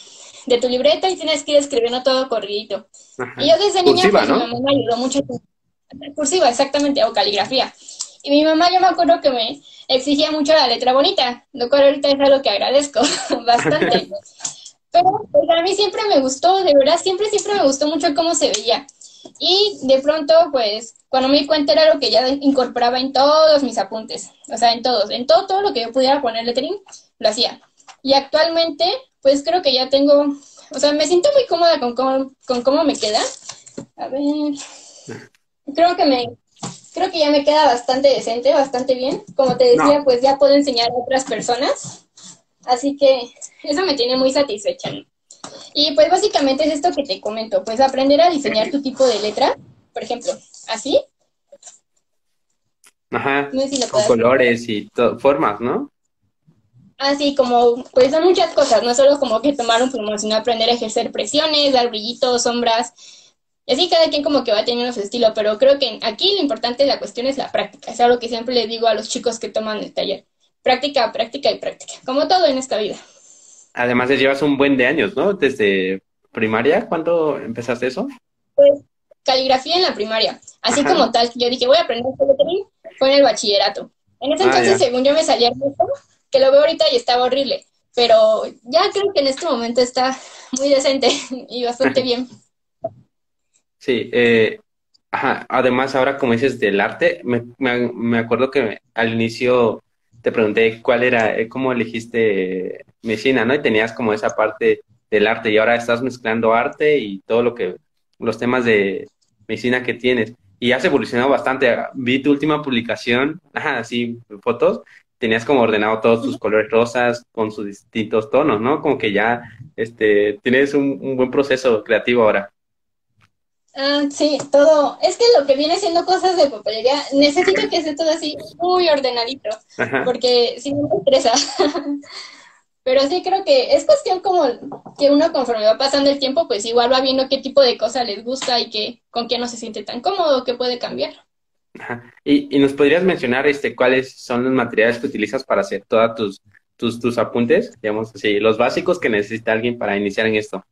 de tu libreta y tienes que ir escribiendo todo corridito. Y yo desde niña, pues mi mamá me ayudó mucho. Cursiva, exactamente, o caligrafía. Y mi mamá, yo me acuerdo que me exigía mucho la letra bonita, lo cual ahorita es algo que agradezco bastante. Pero pues, a mí siempre me gustó, de verdad, siempre, siempre me gustó mucho cómo se veía. Y de pronto, pues, cuando me di cuenta era lo que ya incorporaba en todos mis apuntes, o sea, en todos, en todo, todo lo que yo pudiera poner lettering, lo hacía. Y actualmente, pues creo que ya tengo, o sea, me siento muy cómoda con cómo, con cómo me queda. A ver, creo que me, creo que ya me queda bastante decente, bastante bien. Como te decía, pues ya puedo enseñar a otras personas. Así que eso me tiene muy satisfecha. Y pues básicamente es esto que te comento, pues aprender a diseñar tu tipo de letra, por ejemplo, así. Ajá, con colores y formas, ¿no? Así como, pues son muchas cosas, no solo como que tomar un plumón, sino aprender a ejercer presiones, dar brillitos, sombras. Y así cada quien como que va teniendo su estilo, pero creo que aquí lo importante de la cuestión es la práctica. Es algo que siempre le digo a los chicos que toman el taller. Práctica, práctica y práctica, como todo en esta vida. Además, llevas un buen de años, ¿no? Desde primaria, ¿cuándo empezaste eso? Pues caligrafía en la primaria. Así como tal, yo dije, voy a aprender lettering, fue en el bachillerato. En ese ah, entonces, según yo, me salía hermoso, que lo veo ahorita y estaba horrible. Pero ya creo que en este momento está muy decente y bastante bien. Sí, eh, ajá. además ahora como dices del arte, me, me acuerdo que al inicio te pregunté cuál era, eh, cómo elegiste medicina, ¿no? Y tenías como esa parte del arte y ahora estás mezclando arte y todo lo que, los temas de medicina que tienes. Y has evolucionado bastante. Vi tu última publicación, ajá, así, fotos, tenías como ordenado todos tus colores rosas con sus distintos tonos, ¿no? Como que ya, este, tienes un, un buen proceso creativo ahora. Ah, sí, todo. Es que lo que viene siendo cosas de papelería, necesito que esté todo así muy ordenadito, porque si no me estresa. Pero sí creo que es cuestión como que uno conforme va pasando el tiempo, pues igual va viendo qué tipo de cosa les gusta y que, con qué no se siente tan cómodo, que puede cambiar. ¿Y, y nos podrías mencionar este cuáles son los materiales que utilizas para hacer todos tus, tus, tus apuntes, digamos así, los básicos que necesita alguien para iniciar en esto?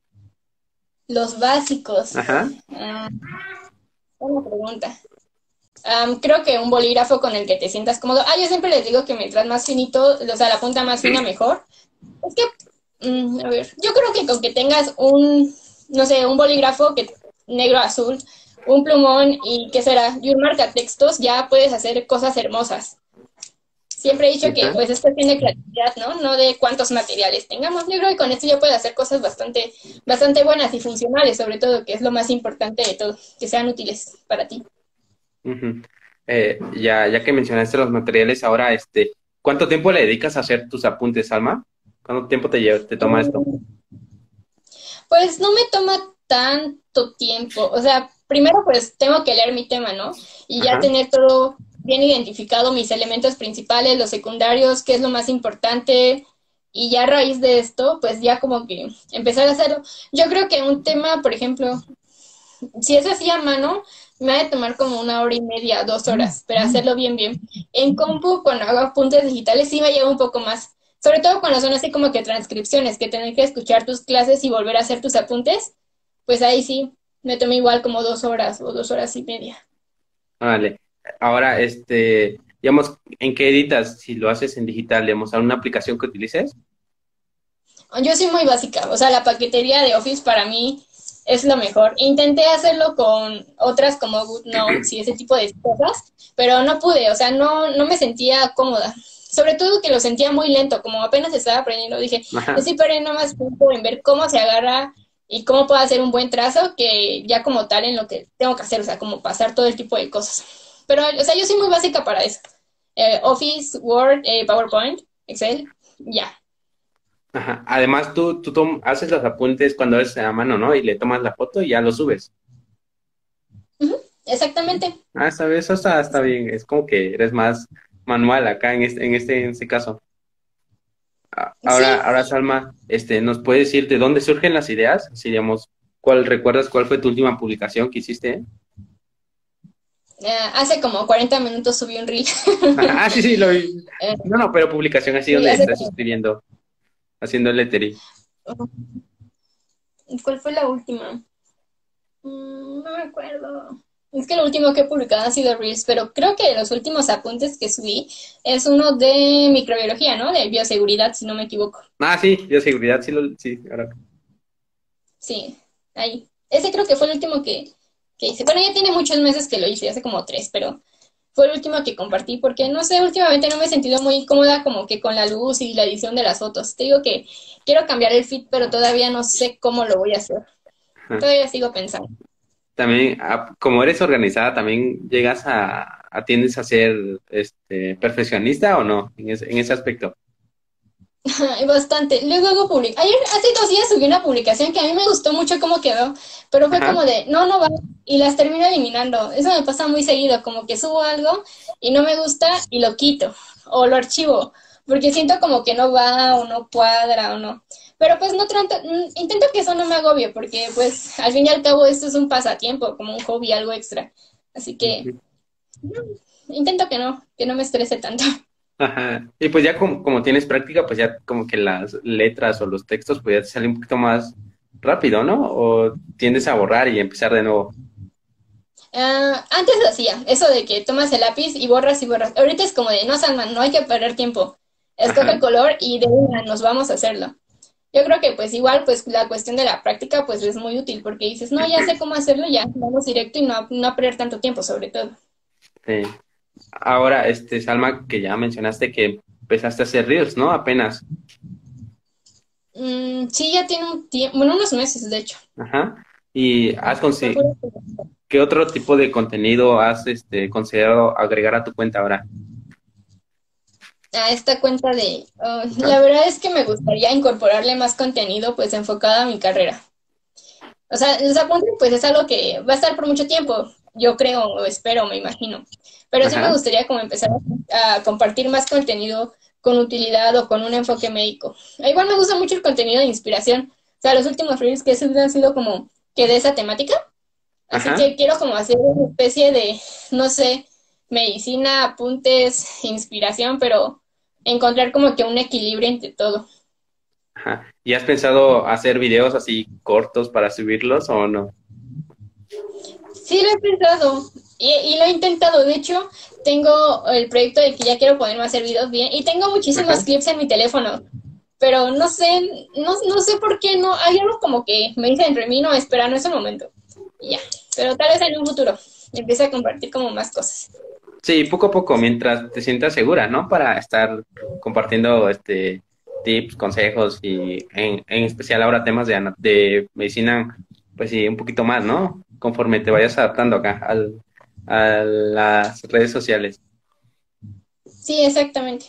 Los básicos. Ajá. Ah, buena pregunta. creo que un bolígrafo con el que te sientas cómodo. Ah, yo siempre les digo que mientras más finito, o sea, la punta más fina, mejor. Es que, mm, a ver, yo creo que con que tengas un, no sé, un bolígrafo que negro, azul, un plumón y qué será, y un marcatextos, ya puedes hacer cosas hermosas. Siempre he dicho que pues esto tiene creatividad, ¿no? No de cuántos materiales tengamos. Creo que con esto ya puedes hacer cosas bastante, bastante buenas y funcionales, sobre todo, que es lo más importante de todo, que sean útiles para ti. Eh, ya, ya que mencionaste los materiales, ahora, este, ¿cuánto tiempo le dedicas a hacer tus apuntes, Alma? ¿Cuánto tiempo te, lleva, te toma esto? Pues no me toma tanto tiempo. O sea, primero pues tengo que leer mi tema, ¿no? Y ya tener todo bien identificado mis elementos principales, los secundarios, qué es lo más importante, y ya a raíz de esto, pues ya como que empezar a hacerlo. Yo creo que un tema, por ejemplo, si es así a mano, me va a tomar como una hora y media, dos horas, pero hacerlo bien, bien. En compu, cuando hago apuntes digitales, sí me lleva un poco más. Sobre todo cuando son así como que transcripciones, que tener que escuchar tus clases y volver a hacer tus apuntes, pues ahí sí, me toma igual como dos horas o dos horas y media. Vale. Ahora, este, digamos, ¿en qué editas si lo haces en digital? Digamos, ¿alguna aplicación que utilices? Yo soy muy básica, o sea, la paquetería de Office para mí es lo mejor. Intenté hacerlo con otras como GoodNotes y ese tipo de cosas, pero no pude, o sea, no, no me sentía cómoda. Sobre todo que lo sentía muy lento, como apenas estaba aprendiendo, dije, estoy perdiendo más tiempo en ver cómo se agarra y cómo puedo hacer un buen trazo que ya como tal en lo que tengo que hacer, o sea, como pasar todo el tipo de cosas. Pero, o sea, yo soy muy básica para eso. Eh, Office, Word, eh, PowerPoint, Excel, ya. Ajá. Además, tú, tú haces los apuntes cuando es a mano, ¿no? Y le tomas la foto y ya lo subes. Exactamente. Ah, sabes, eso está, está, bien. Es como que eres más manual acá en este, en este, en este caso. Ah, ahora, ahora Salma, este, ¿nos puedes decir de dónde surgen las ideas? Si digamos, ¿cuál recuerdas cuál fue tu última publicación que hiciste? Eh, hace como 40 minutos subí un reel. ah, sí, sí, lo vi. Eh, no, no, pero publicación así donde estás escribiendo, haciendo el lettering. ¿Cuál fue la última? Mm, no me acuerdo. Es que lo último que he publicado ha sido Reels, pero creo que los últimos apuntes que subí es uno de microbiología, ¿no? De bioseguridad, si no me equivoco. Ah, sí, bioseguridad, sí, lo, sí, ahora. Sí, ahí. Ese creo que fue el último que, que hice. Bueno, ya tiene muchos meses que lo hice, hace como tres, pero fue el último que compartí porque, no sé, últimamente no me he sentido muy cómoda como que con la luz y la edición de las fotos. Te digo que quiero cambiar el feed, pero todavía no sé cómo lo voy a hacer. Todavía sigo pensando. También, ah, como eres organizada, también llegas a, a tiendes a ser este, perfeccionista o no en, en ese aspecto. Bastante. Luego hago public. Ayer, hace dos días subí una publicación que a mí me gustó mucho cómo quedó, pero fue como de, no, no va, y las termino eliminando. Eso me pasa muy seguido, como que subo algo y no me gusta y lo quito o lo archivo, porque siento como que no va o no cuadra o no. Pero pues no trato, mm, intento que eso no me agobie, porque pues al fin y al cabo esto es un pasatiempo, como un hobby, algo extra. Así que mm, intento que no, que no me estrese tanto. Ajá. Y pues ya como, tienes práctica, pues ya como que las letras o los textos pues ya te salen un poquito más rápido, ¿no? O tiendes a borrar y empezar de nuevo. Ah, antes lo hacía, eso de que tomas el lápiz y borras y borras. Ahorita es como de, no, Salman, no hay que perder tiempo. Escoge el color y de una nos vamos a hacerlo. Yo creo que pues igual pues la cuestión de la práctica pues es muy útil porque dices, no, ya sé cómo hacerlo, ya vamos directo y no, no perder tanto tiempo sobre todo. Sí. Ahora, este, Salma, que ya mencionaste que empezaste a hacer reels, ¿no? Apenas. Mm, sí, ya tiene un tiempo, bueno, unos meses, de hecho. Ajá. ¿Y has conseguido, qué otro tipo de contenido has este, considerado agregar a tu cuenta ahora? A esta cuenta de, oh, la verdad es que me gustaría incorporarle más contenido pues enfocado a mi carrera. O sea, los apuntes pues es algo que va a estar por mucho tiempo, yo creo o espero, me imagino. Pero sí me gustaría como empezar a, compartir más contenido con utilidad o con un enfoque médico. Igual me gusta mucho el contenido de inspiración. O sea, los últimos reels que he subido han sido como que de esa temática. Así que quiero como hacer una especie de, no sé, medicina, apuntes, inspiración, pero encontrar como que un equilibrio entre todo. Ajá. ¿Y has pensado hacer videos así cortos para subirlos o no? Sí, lo he pensado y, lo he intentado. De hecho, tengo el proyecto de que ya quiero ponerme a hacer videos bien y tengo muchísimos clips en mi teléfono. Pero no sé, no, no sé por qué no. Hay algo como que me dice entre mí no esperar en ese momento. Y ya. Pero tal vez en un futuro empiece a compartir como más cosas. Sí, poco a poco, mientras te sientas segura, ¿no? Para estar compartiendo este tips, consejos y en, en especial ahora temas de, de medicina, pues sí, un poquito más, ¿no? conforme te vayas adaptando acá al, a las redes sociales. Sí, exactamente.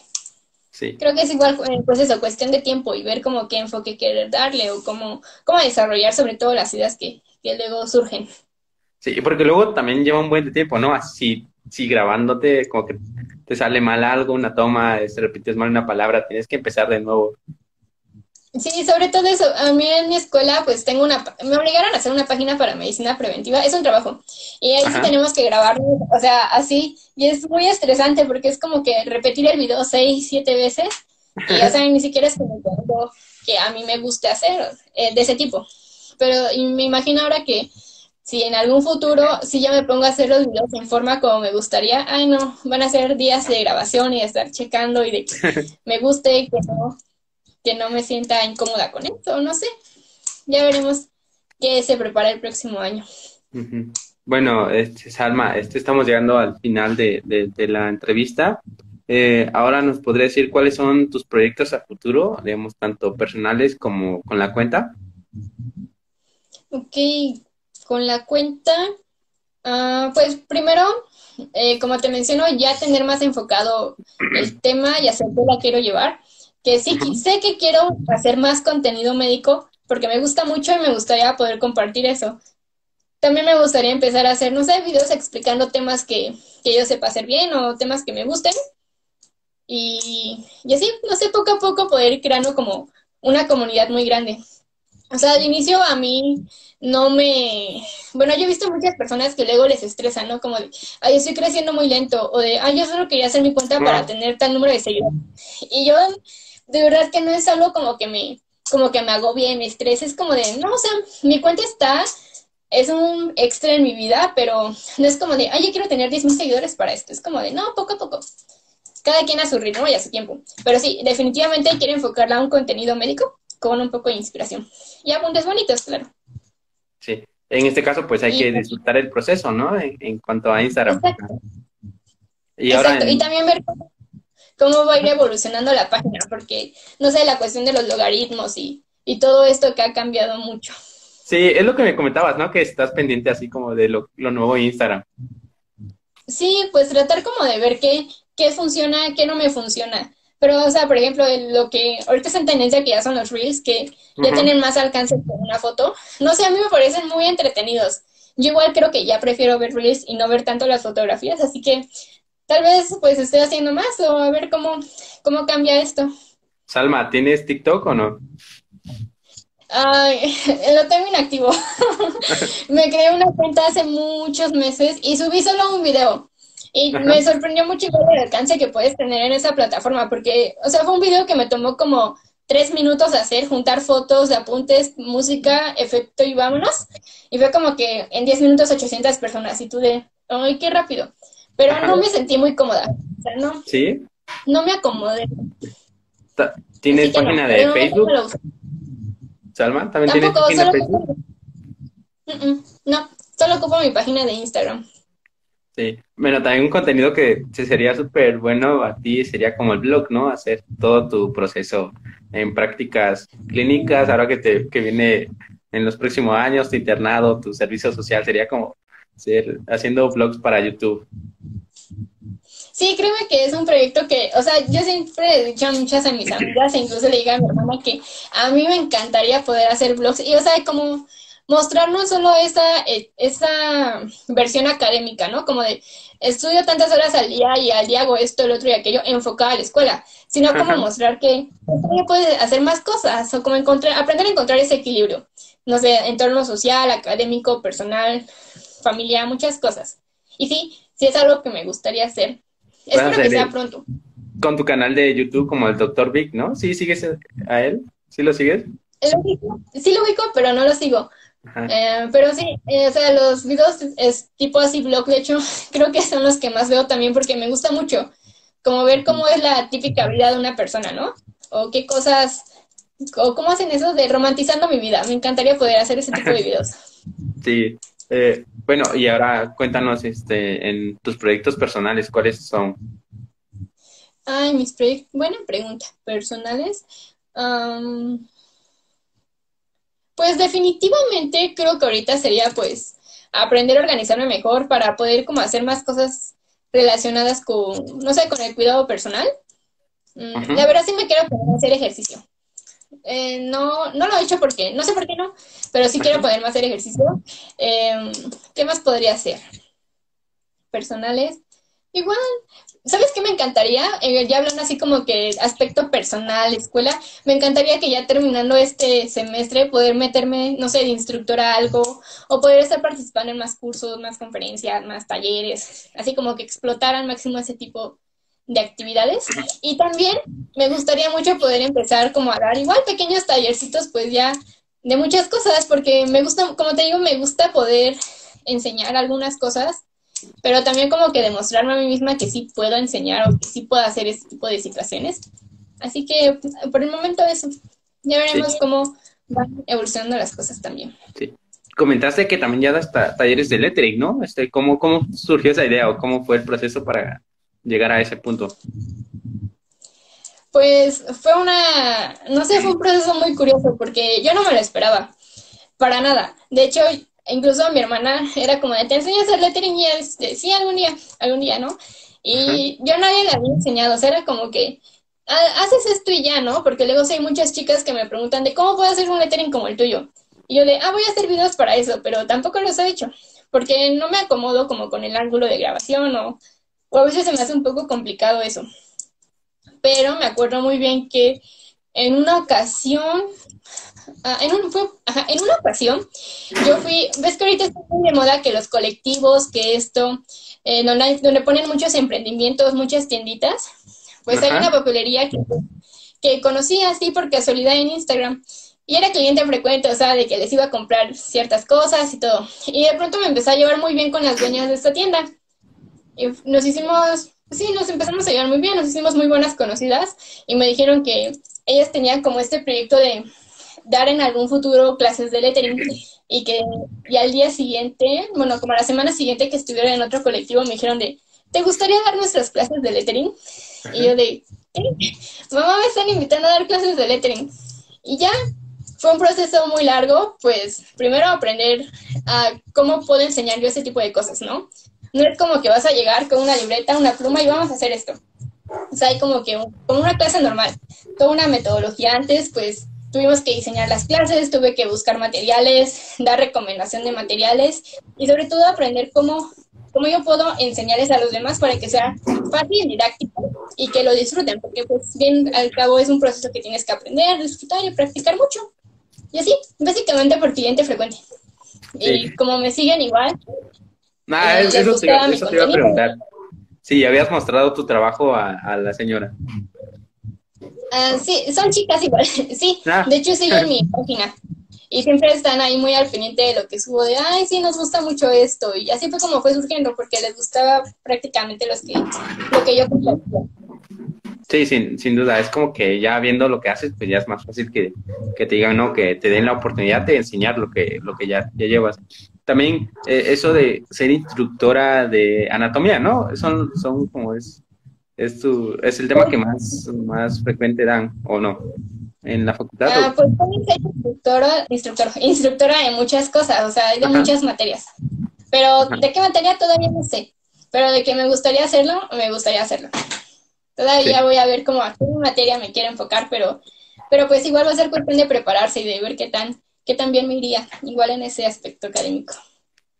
Sí. Creo que es igual, eh, pues eso, cuestión de tiempo y ver cómo qué enfoque querer darle o cómo, cómo desarrollar sobre todo las ideas que, que luego surgen. Sí, porque luego también lleva un buen tiempo, ¿no? Así, si grabándote, como que te sale mal algo, una toma, se repites mal una palabra, tienes que empezar de nuevo. Sí, sobre todo eso. A mí en mi escuela, pues tengo una. Me obligaron a hacer una página para medicina preventiva. Es un trabajo. Y ahí sí tenemos que grabar, o sea, así. Y es muy estresante porque es como que repetir el video seis, siete veces. Y, o sea, ni siquiera es como algo que a mí me guste hacer eh, de ese tipo. Pero me imagino ahora que si en algún futuro, si ya me pongo a hacer los videos en forma como me gustaría, ay no, van a ser días de grabación y de estar checando y de que me guste y que no que no me sienta incómoda con esto, no sé. Ya veremos qué se prepara el próximo año. Bueno, este, Salma, este, estamos llegando al final de, la entrevista. Eh, ahora nos podría decir cuáles son tus proyectos a futuro, digamos, tanto personales como con la cuenta. Ok, con la cuenta, ah, pues primero, eh, como te menciono, ya tener más enfocado el tema y hacer qué la quiero llevar que sí sé que quiero hacer más contenido médico porque me gusta mucho y me gustaría poder compartir eso. También me gustaría empezar a hacer, no sé, videos explicando temas que, que yo sepa hacer bien o temas que me gusten. Y, y así, no sé, poco a poco poder ir creando como una comunidad muy grande. O sea, al inicio a mí no me... Bueno, yo he visto muchas personas que luego les estresan, ¿no? Como de, ay, estoy creciendo muy lento, o de, ay, yo solo quería hacer mi cuenta para tener tal número de seguidores. Y yo de verdad que no es algo como que me, como que me agobie, me estrese, es como de, no, o sea, mi cuenta está, es un extra en mi vida, pero no es como de, ay, yo quiero tener 10 mil seguidores para esto, es como de, no, poco a poco. Cada quien a su ritmo y a su tiempo. Pero sí, definitivamente quiero enfocarla a un contenido médico con un poco de inspiración. Y apuntes bonitos, claro. Sí, en este caso pues hay que disfrutar el proceso, ¿no? En, cuanto a Instagram. Exacto. Y, Exacto. y también ver cómo va a ir evolucionando la página, porque, no sé, la cuestión de los logaritmos y, y todo esto que ha cambiado mucho. Sí, es lo que me comentabas, ¿no? Que estás pendiente así como de lo, nuevo en Instagram. Sí, pues tratar como de ver qué, qué funciona, qué no me funciona. Pero, o sea, por ejemplo, lo que ahorita es en tendencia que ya son los reels, que ya tienen más alcance que una foto. No sé, a mí me parecen muy entretenidos. Yo igual creo que ya prefiero ver reels y no ver tanto las fotografías, así que tal vez pues esté haciendo más o a ver cómo, cómo cambia esto. Salma, ¿tienes TikTok o no? Ay, lo tengo inactivo. me creé una cuenta hace muchos meses y subí solo un video. Y me sorprendió mucho el alcance que puedes tener en esa plataforma, porque, o sea, fue un video que me tomó como tres minutos hacer, juntar fotos, de apuntes, música, efecto y vámonos. Y fue como que en diez minutos 800 personas y tú de, ay, qué rápido. Pero no me sentí muy cómoda. O sea, no. ¿Sí? No me acomodé. ¿Tienes página de Facebook? Salma, ¿también tienes página de Facebook? no, solo ocupo mi página de Instagram. Sí, bueno, también un contenido que sería súper bueno a ti sería como el blog, ¿no? Hacer todo tu proceso en prácticas clínicas, ahora que te que viene en los próximos años tu internado, tu servicio social, sería como ser haciendo blogs para YouTube. Sí, créeme que es un proyecto que, o sea, yo siempre he dicho a muchas a mis amigas e incluso le digo a mi hermana que a mí me encantaría poder hacer blogs y, o sea, como mostrar no solo esa, eh, esa versión académica, ¿no? Como de estudio tantas horas al día y al día hago esto, el otro y aquello, enfocada a la escuela, sino como mostrar que puede hacer más cosas o como encontrar, aprender a encontrar ese equilibrio, no sé, entorno social, académico, personal, familia, muchas cosas. Y sí, sí es algo que me gustaría hacer. Espero que sea pronto. Con tu canal de YouTube como el Dr. Vic, ¿no? ¿Sí sigues a él? ¿Sí lo sigues? Sí lo ubico, pero no lo sigo. Eh, pero sí, eh, o sea, los videos es tipo así blog, de hecho, creo que son los que más veo también porque me gusta mucho, como ver cómo es la típica vida de una persona, ¿no? O qué cosas, o cómo hacen eso de romantizando mi vida. Me encantaría poder hacer ese tipo de videos. Sí, eh, bueno, y ahora cuéntanos este, en tus proyectos personales, ¿cuáles son? Ay, mis proyectos, buena pregunta, personales. Pues definitivamente creo que ahorita sería pues aprender a organizarme mejor para poder como hacer más cosas relacionadas con, no sé, con el cuidado personal. Mm, la verdad sí me quiero poner a hacer ejercicio. Eh, no, no lo he hecho porque, no sé por qué no, pero sí quiero ponerme a hacer ejercicio. Em, ¿Qué más podría hacer? Personales. Igual, ¿Sabes qué me encantaría? Eh, ya hablando así como que aspecto personal, escuela, me encantaría que ya terminando este semestre poder meterme, no sé, de instructora a algo o poder estar participando en más cursos, más conferencias, más talleres, así como que explotar al máximo ese tipo de actividades. Y también me gustaría mucho poder empezar como a dar igual pequeños tallercitos, pues ya de muchas cosas, porque me gusta, como te digo, me gusta poder enseñar algunas cosas pero también como que demostrarme a mí misma que sí puedo enseñar o que sí puedo hacer este tipo de situaciones. Así que por el momento eso. Ya veremos cómo van evolucionando las cosas también. Sí. Comentaste que también ya das talleres de lettering, ¿no? Este, ¿cómo, ¿Cómo surgió esa idea o cómo fue el proceso para llegar a ese punto? Pues fue una, no sé, fue un proceso muy curioso porque yo no me lo esperaba, para nada. De hecho, incluso mi hermana era como de, te enseño a hacer lettering y este, sí, algún día, algún día, ¿no? Y yo nadie le había enseñado, o sea, era como que, haces esto y ya, ¿no? Porque luego hay muchas chicas que me preguntan de cómo puedo hacer un lettering como el tuyo. Y yo de, ah, voy a hacer videos para eso, pero tampoco los he hecho, porque no me acomodo como con el ángulo de grabación o, o a veces se me hace un poco complicado eso. Pero me acuerdo muy bien que en una ocasión Ah, en, un, en una ocasión, yo fui, ves que ahorita está muy de moda que los colectivos, que esto, eh, donde, ponen muchos emprendimientos, muchas tienditas, pues hay una papelería que, que conocí así por casualidad en Instagram. Y era cliente frecuente, o sea, de que les iba a comprar ciertas cosas y todo. Y de pronto me empecé a llevar muy bien con las dueñas de esta tienda. Y nos hicimos, sí, nos empezamos a llevar muy bien, nos hicimos muy buenas conocidas y me dijeron que ellas tenían como este proyecto de dar en algún futuro clases de lettering y que y al día siguiente, bueno, como la semana siguiente que estuviera en otro colectivo me dijeron de, ¿te gustaría dar nuestras clases de lettering? Y yo de, mamá me están invitando a dar clases de lettering. Y ya, fue un proceso muy largo, pues primero aprender a cómo puedo enseñar yo ese tipo de cosas, ¿no? No es como que vas a llegar con una libreta, una pluma y vamos a hacer esto. O sea, hay como que como una clase normal, toda una metodología antes, pues tuvimos que diseñar las clases, tuve que buscar materiales, dar recomendación de materiales y sobre todo aprender cómo, cómo yo puedo enseñarles a los demás para que sea fácil, didáctico y que lo disfruten, porque pues bien al cabo es un proceso que tienes que aprender, disfrutar y practicar mucho. Y así, básicamente por cliente frecuente. Y como me siguen igual. Nah, eso, te, iba a preguntar. Sí, habías mostrado tu trabajo a, la señora. Uh, sí, son chicas igual. sí, ah. de hecho siguen mi página. Y siempre están ahí muy al pendiente de lo que subo, de, ay, sí, nos gusta mucho esto. Y así fue como fue surgiendo, porque les gustaba prácticamente los que, lo que yo compartía. Sí, sin, sin duda, es como que ya viendo lo que haces, pues ya es más fácil que, que te digan, no, que te den la oportunidad de enseñar lo que, lo que ya, ya llevas. También eh, eso de ser instructora de anatomía, ¿no? Son, son como es, es, tu, es el tema que más, más frecuente dan, ¿o no? En la facultad. Ah, pues soy instructora, instructora, instructora de muchas cosas, o sea, de muchas materias. Pero de qué materia todavía no sé. Pero de que me gustaría hacerlo, me gustaría hacerlo. Todavía voy a ver cómo a qué materia me quiero enfocar, pero, pero pues igual va a ser cuestión de prepararse y de ver qué tan, qué tan bien me iría, igual en ese aspecto académico.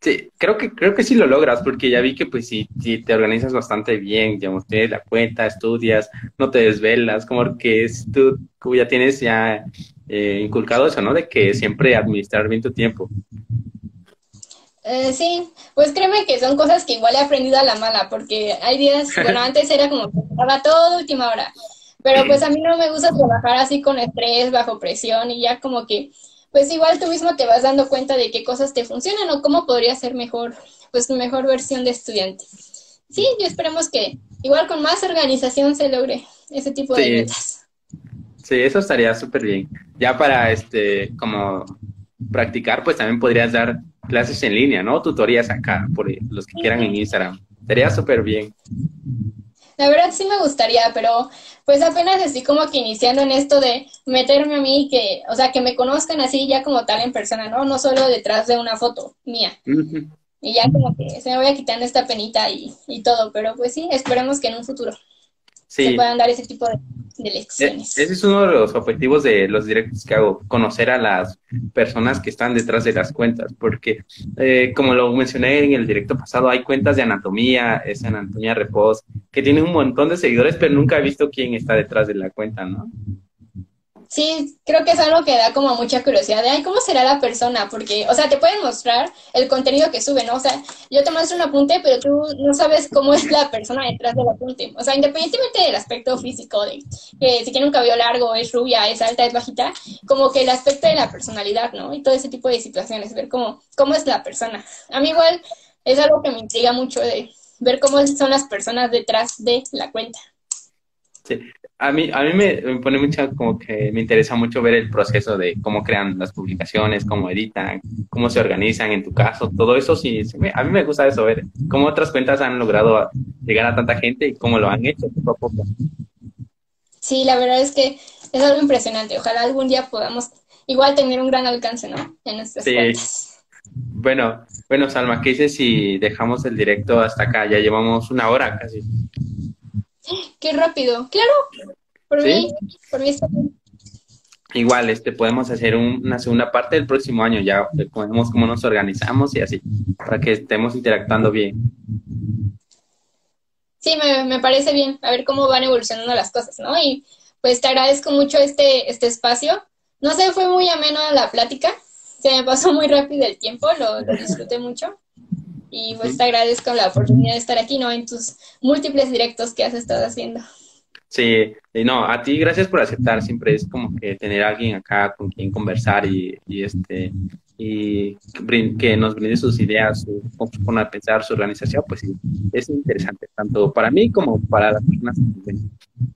Sí, creo que, creo que sí lo logras, porque ya vi que pues si, si te organizas bastante bien, digamos, tienes la cuenta, estudias, no te desvelas, como que es, tú ya tienes ya eh, inculcado eso, ¿no? De que siempre administrar bien tu tiempo. Eh, sí, pues créeme que son cosas que igual he aprendido a la mala, porque hay días, bueno, antes era como que estaba todo última hora, pero pues a mí no me gusta trabajar así con estrés, bajo presión y ya como que, pues igual tú mismo te vas dando cuenta de qué cosas te funcionan o cómo podría ser mejor, pues tu mejor versión de estudiante. Sí, y esperemos que igual con más organización se logre ese tipo de metas. Sí, eso estaría súper bien. Ya para, este, como practicar, pues también podrías dar clases en línea, ¿no? Tutorías acá, por los que quieran en Instagram. Sería súper bien. La verdad sí me gustaría, pero pues apenas estoy como que iniciando en esto de meterme a mí, que, o sea, que me conozcan así ya como tal en persona, ¿no? No solo detrás de una foto mía. Y ya como que se me voy quitando esta penita y, y todo, pero pues sí, esperemos que en un futuro se puedan dar ese tipo de, lecciones. Ese es uno de los objetivos de los directos que hago, conocer a las personas que están detrás de las cuentas, porque eh, como lo mencioné en el directo pasado, hay cuentas de anatomía, es anatomía repos, que tienen un montón de seguidores, pero nunca he visto quién está detrás de la cuenta, ¿no? Sí, creo que es algo que da como mucha curiosidad de, ay, ¿cómo será la persona? Porque, o sea, te pueden mostrar el contenido que suben, ¿no? O sea, yo te muestro un apunte, pero tú no sabes cómo es la persona detrás del apunte. O sea, independientemente del aspecto físico, de que si tiene un cabello largo, es rubia, es alta, es bajita, como que el aspecto de la personalidad, ¿no? Y todo ese tipo de situaciones, ver cómo, cómo es la persona. A mí igual es algo que me intriga mucho de ver cómo son las personas detrás de la cuenta. Sí, a mí, a mí me, pone mucho, como que me interesa mucho ver el proceso de cómo crean las publicaciones, cómo editan, cómo se organizan en tu caso, todo eso sí, a mí me gusta eso, ver cómo otras cuentas han logrado llegar a tanta gente y cómo lo han hecho poco a poco. Sí, la verdad es que es algo impresionante. Ojalá algún día podamos igual tener un gran alcance, ¿no? En nuestras sí. cuentas. Bueno, bueno, Salma, ¿qué dices si dejamos el directo hasta acá? Ya llevamos una hora casi. Qué rápido. Claro. Por mí, por mí está bien. Igual, este, podemos hacer una segunda parte del próximo año, ya podemos cómo nos organizamos y así, para que estemos interactuando bien. Sí, me, me parece bien, a ver cómo van evolucionando las cosas, ¿no? Y pues te agradezco mucho este, este espacio. No sé, fue muy ameno la plática, se me pasó muy rápido el tiempo, lo, lo disfruté mucho. Y pues te agradezco la oportunidad de estar aquí, ¿no? En tus múltiples directos que has estado haciendo. Sí, no, a ti gracias por aceptar, siempre es como que tener a alguien acá con quien conversar y, y este y que nos brinde sus ideas, su forma de pensar, su organización, pues sí, es interesante, tanto para mí como para las personas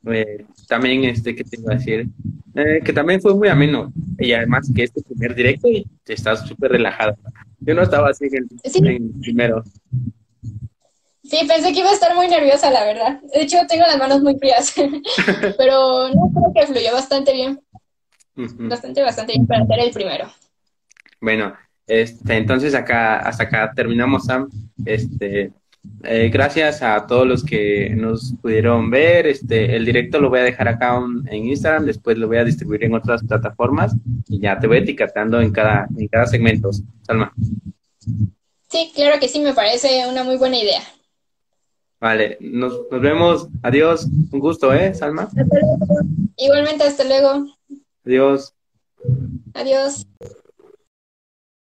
eh, también, este, que tengo que decir, eh, que también fue muy ameno, y además que este primer directo y estás súper relajada. Yo no estaba así en el, primero. Sí, pensé que iba a estar muy nerviosa, la verdad. De hecho, tengo las manos muy frías, pero no creo que fluyó bastante bien. bastante, bastante bien para ser el primero. Bueno, este, entonces acá, hasta acá terminamos, Sam. Este, eh, gracias a todos los que nos pudieron ver. Este, el directo lo voy a dejar acá en Instagram, después lo voy a distribuir en otras plataformas y ya te voy etiquetando en cada, en cada segmento, Salma. Sí, claro que sí, me parece una muy buena idea. Vale, nos, nos vemos. Adiós. Un gusto, ¿eh, Salma? Igualmente, hasta luego. Adiós. Adiós.